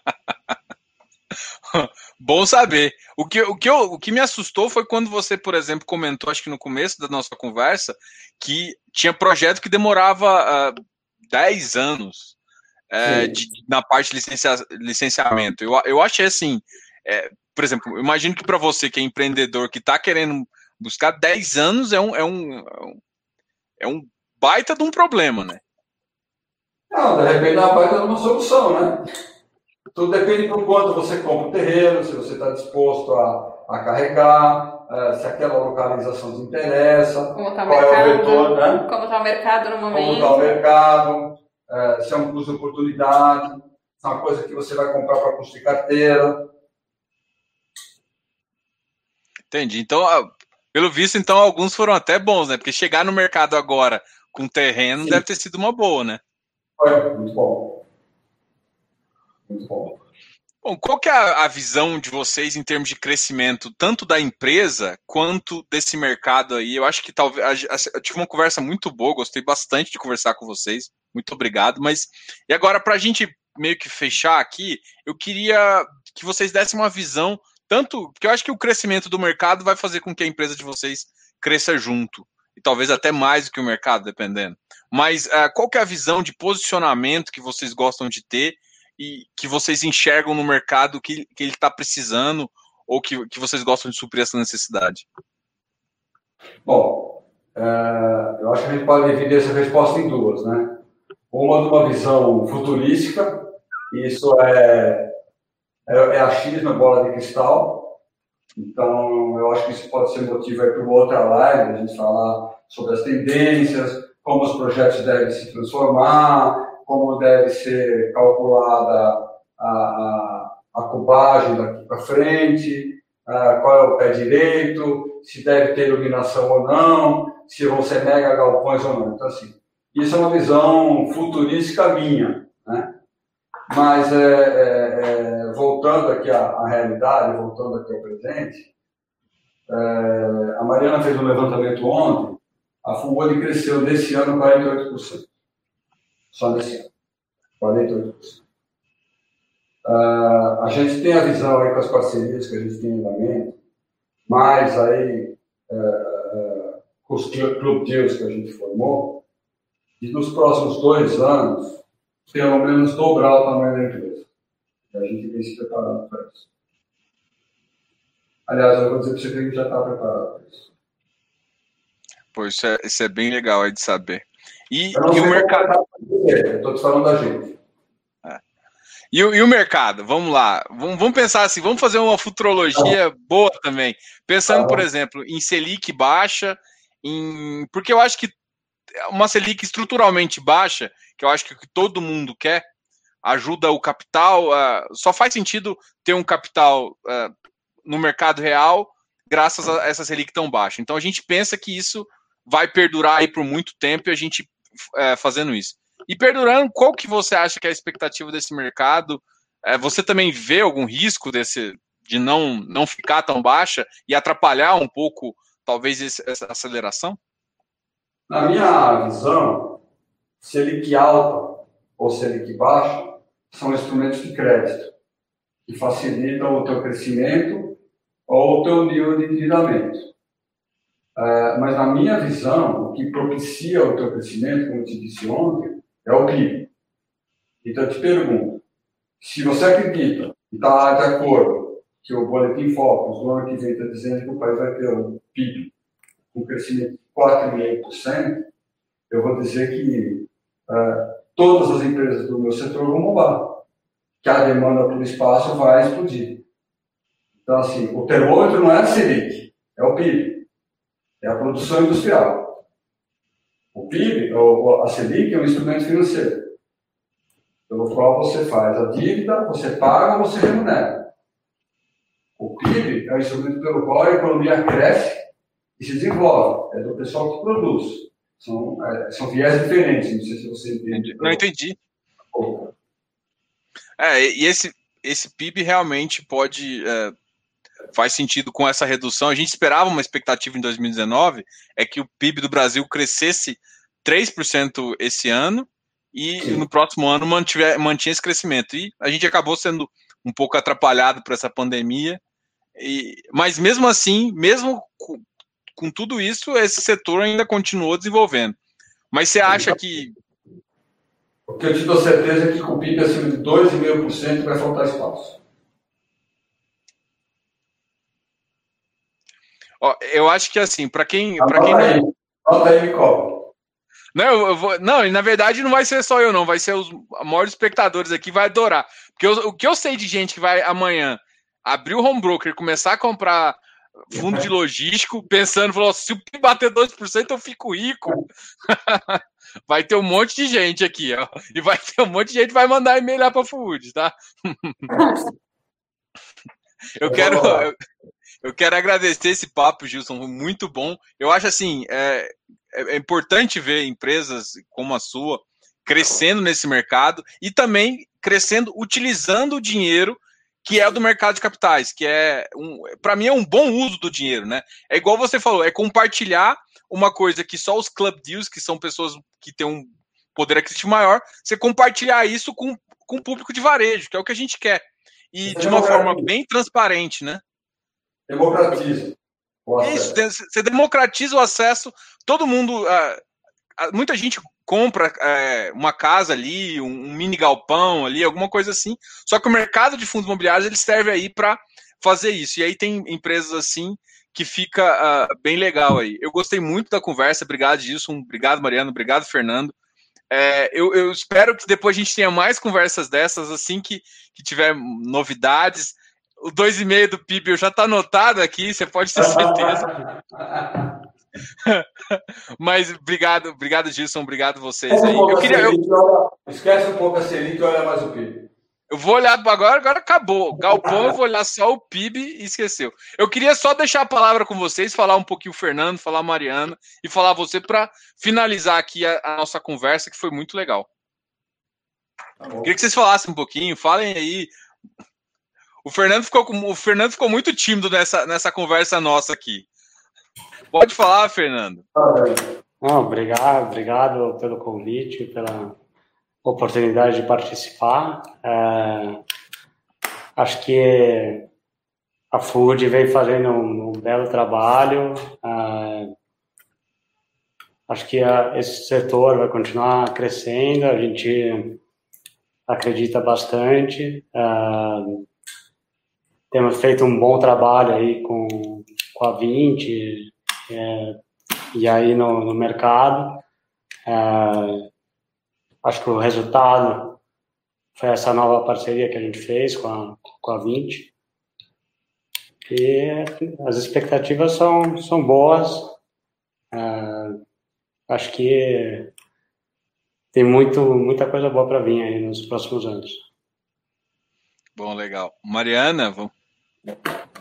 Bom saber. O que, o, que eu, o que me assustou foi quando você, por exemplo, comentou, acho que no começo da nossa conversa, que tinha projeto que demorava uh, 10 anos uh, de, na parte de licencia, licenciamento. Eu, eu achei assim, é, por exemplo, imagino que para você que é empreendedor, que está querendo buscar 10 anos, é um, é, um, é um baita de um problema, né? Não, de repente é uma baita de uma solução, né? Tudo depende do quanto você compra o terreno, se você está disposto a, a carregar, é, se aquela localização te interessa, como tá qual mercado, é o vetor, né? Como está o mercado no momento. Como está o mercado, é, se é um custo de oportunidade, se é uma coisa que você vai comprar para construir carteira. Entendi. Então, pelo visto, então, alguns foram até bons, né? Porque chegar no mercado agora com terreno Sim. deve ter sido uma boa, né? Foi, muito bom. Bom, qual que é a, visão de vocês em termos de crescimento, tanto da empresa quanto desse mercado aí? Eu acho que talvez eu tive uma conversa muito boa, gostei bastante de conversar com vocês. Muito obrigado. Mas e agora para a gente meio que fechar aqui, eu queria que vocês dessem uma visão tanto porque eu acho que o crescimento do mercado vai fazer com que a empresa de vocês cresça junto e talvez até mais do que o mercado, dependendo. Mas uh, qual que é a visão de posicionamento que vocês gostam de ter e que vocês enxergam no mercado que, que ele está precisando ou que, que vocês gostam de suprir essa necessidade? Bom, é, eu acho que a gente pode dividir essa resposta em duas, né? Uma de uma visão futurística, isso é, é, é achismo, bola de cristal. Então, eu acho que isso pode ser motivo para outra live, a gente falar sobre as tendências, como os projetos devem se transformar, como deve ser calculada a, a, a cubagem daqui para frente, a, qual é o pé direito, se deve ter iluminação ou não, se vão ser mega galpões ou não. Então, assim, isso é uma visão futurística minha, né? Mas, é, é, é, voltando aqui à, à, realidade, voltando aqui ao presente, é, a Mariana fez um levantamento ontem, a Fumone cresceu nesse ano 48%. Só nesse ano. 48%. Uh, a gente tem a visão aí com as parcerias que a gente tem em andamento, mais aí uh, uh, com os club deals que a gente formou, e nos próximos dois anos, pelo menos dobrar o tamanho da empresa. E a gente vem se preparando para isso. Aliás, eu vou dizer para você que a gente já está preparado para isso. Pô, isso é, isso é bem legal aí de saber. E, e o mercado. Estou te falando da gente. É. E, e, o mercado? Vamos lá. Vamos, vamos, pensar assim, vamos fazer uma futurologia ah. boa também. Pensando, ah. por exemplo, em Selic baixa, em... porque eu acho que uma Selic estruturalmente baixa, que eu acho que todo mundo quer, ajuda o capital. Uh, só faz sentido ter um capital uh, no mercado real graças a essa Selic tão baixa. Então a gente pensa que isso vai perdurar aí por muito tempo e a gente é, fazendo isso. E perdurando, qual que você acha que é a expectativa desse mercado? É, você também vê algum risco desse de não, não ficar tão baixa e atrapalhar um pouco, talvez, essa aceleração? Na minha visão, Selic alta ou Selic baixa são instrumentos de crédito que facilitam o teu crescimento ou o teu nível de endividamento. Uh, mas na minha visão, o que propicia o teu crescimento, como eu te disse ontem, é o PIB. Então eu te pergunto, se você acredita e está de acordo que o Boletim Focus do ano que vem está dizendo que o país vai ter um PIB com crescimento de 4,5%, eu vou dizer que uh, todas as empresas do meu setor vão mudar, que a demanda pelo espaço vai explodir. Então, assim, o termômetro não é a Selic, é o PIB. É a produção industrial. O PIB, ou a Selic, é um instrumento financeiro, pelo qual você faz a dívida, você paga, você remunera. O PIB é um instrumento pelo qual a economia cresce e se desenvolve. É do pessoal que produz. São, é, são viés diferentes, não sei se você entende. Não entendi. É, e esse, esse PIB realmente pode é, faz sentido com essa redução. A gente esperava uma expectativa em 2019, é que o PIB do Brasil crescesse 3% esse ano e Sim. no próximo ano mantive, mantinha esse crescimento. E a gente acabou sendo um pouco atrapalhado por essa pandemia. E, mas mesmo assim, mesmo com, com tudo isso, esse setor ainda continuou desenvolvendo. Mas você acha que. O que eu te dou certeza é que com o PIB acima de 2,5% vai faltar espaço. Ó, eu acho que assim, para quem. Pra quem aí, não... Aí, Não, eu vou, não, na verdade não vai ser só eu, não. Vai ser os maiores espectadores aqui, vai adorar. Porque eu, o que eu sei de gente que vai amanhã abrir o home broker, começar a comprar fundo de logístico, pensando, falou, se o PIB bater 2%, eu fico rico. vai ter um monte de gente aqui, ó. E vai ter um monte de gente que vai mandar e-mail lá para Food, tá? eu quero. Eu, quero agradecer esse papo, Gilson, muito bom. Eu acho assim, é, é, é importante ver empresas como a sua crescendo nesse mercado e também crescendo utilizando o dinheiro que é do mercado de capitais, que é um, para mim é um bom uso do dinheiro, né? É igual você falou, é compartilhar uma coisa que só os club deals, que são pessoas que têm um poder aquisitivo maior, você compartilhar isso com, com o público de varejo, que é o que a gente quer. E de uma forma bem transparente, né? Democratiza. Isso, você democratiza o acesso, todo mundo. Uh, muita gente compra é, uma casa ali, um, mini galpão ali, alguma coisa assim. Só que o mercado de fundos imobiliários ele serve aí para fazer isso. E aí tem empresas assim que fica uh, bem legal aí. Eu gostei muito da conversa, obrigado Gilson, obrigado Mariano, obrigado Fernando. É, eu, eu, espero que depois a gente tenha mais conversas dessas, assim que, que tiver novidades. O 2,5 do PIB já está anotado aqui, você pode ter certeza. Mas obrigado, obrigado, Gilson, obrigado vocês aí. Um eu queria, eu... Esquece um pouco a Selic e olha mais o PIB. Eu vou olhar agora, agora acabou. Galpão, eu vou olhar só o PIB e esqueceu. Eu queria só deixar a palavra com vocês, falar um pouquinho o Fernando, falar a Mariana e falar você para finalizar aqui a, a, nossa conversa, que foi muito legal. Tá queria que vocês falassem um pouquinho, falem aí. O Fernando ficou, o Fernando ficou muito tímido nessa, nessa conversa nossa aqui. Pode falar, Fernando. Não, obrigado, obrigado pelo convite, pela oportunidade de participar. É, acho que a Food vem fazendo um, um belo trabalho. É, acho que a, esse setor vai continuar crescendo. A gente acredita bastante. É, temos feito um bom trabalho aí com, com a 20, é, e aí no, no mercado. É, acho que o resultado foi essa nova parceria que a gente fez com a, com a 20. E as expectativas são, são boas. É, acho que tem muito, muita coisa boa para vir aí nos próximos anos. Bom, legal. Mariana, vamos.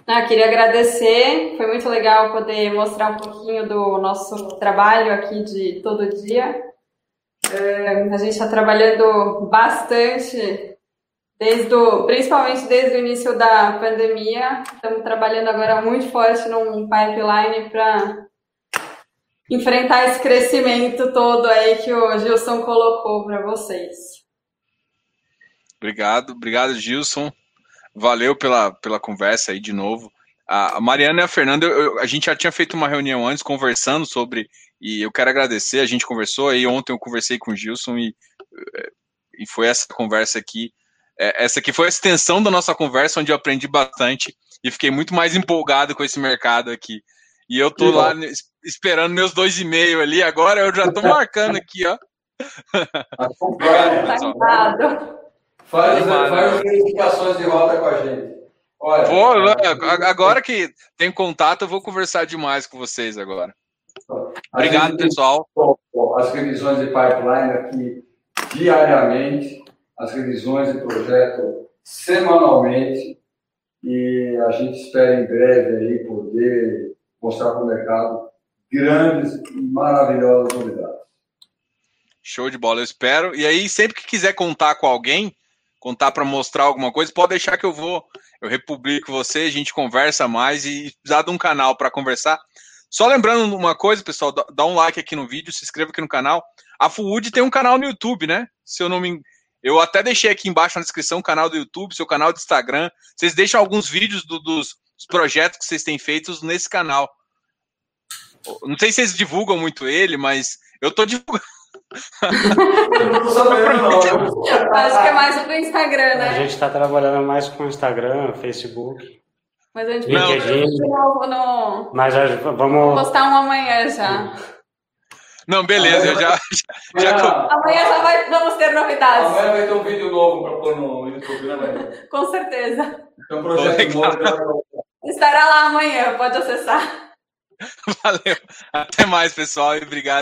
Ah, queria agradecer, foi muito legal poder mostrar um pouquinho do nosso trabalho aqui de todo dia. Uh, a gente está trabalhando bastante, desde o, principalmente desde o início da pandemia. Estamos trabalhando agora muito forte num pipeline para enfrentar esse crescimento todo aí que o Gilson colocou para vocês. Obrigado, obrigado, Gilson. Valeu pela, pela conversa aí de novo. A Mariana e a Fernanda, eu, a gente já tinha feito uma reunião antes conversando sobre, e eu quero agradecer, a gente conversou, aí ontem eu conversei com o Gilson e, e foi essa conversa aqui. É, essa aqui foi a extensão da nossa conversa, onde eu aprendi bastante e fiquei muito mais empolgado com esse mercado aqui. E eu tô lá esperando meus dois e meio ali, agora eu já tô marcando aqui, ó. Obrigado, pessoal. Faz, faz verificações de rota com a gente. Olha, vou, agora que tem contato, eu vou conversar demais com vocês agora. Obrigado, pessoal. As revisões de pipeline aqui diariamente, as revisões de projeto semanalmente, e a gente espera em breve aí poder mostrar para o mercado grandes e maravilhosas novidades. Show de bola, eu espero. E aí, sempre que quiser contar com alguém, contar para mostrar alguma coisa, pode deixar que eu vou, eu republico você, a gente conversa mais e precisar de um canal para conversar. Só lembrando uma coisa, pessoal, dá um like aqui no vídeo, se inscreva aqui no canal. A Food tem um canal no YouTube, né? Se eu não me Eu até deixei aqui embaixo na descrição o canal do YouTube, seu canal do Instagram. Vocês deixam alguns vídeos do, dos projetos que vocês têm feitos nesse canal. Não sei se vocês divulgam muito ele, mas eu tô divulgando. Acho que é mais do Instagram, né? A gente está trabalhando mais com Instagram, Facebook. Mas a gente LinkedIn. de novo no. Mas vamos. Postar um amanhã já. Não, beleza, eu já. já, já- Amanhã já vai, vamos ter novidades. Amanhã vai ter um vídeo novo para pôr no YouTube, né? Com certeza. Tem um projeto Legal. novo. Estará lá amanhã, pode acessar. valeu. Até mais, pessoal, e obrigado.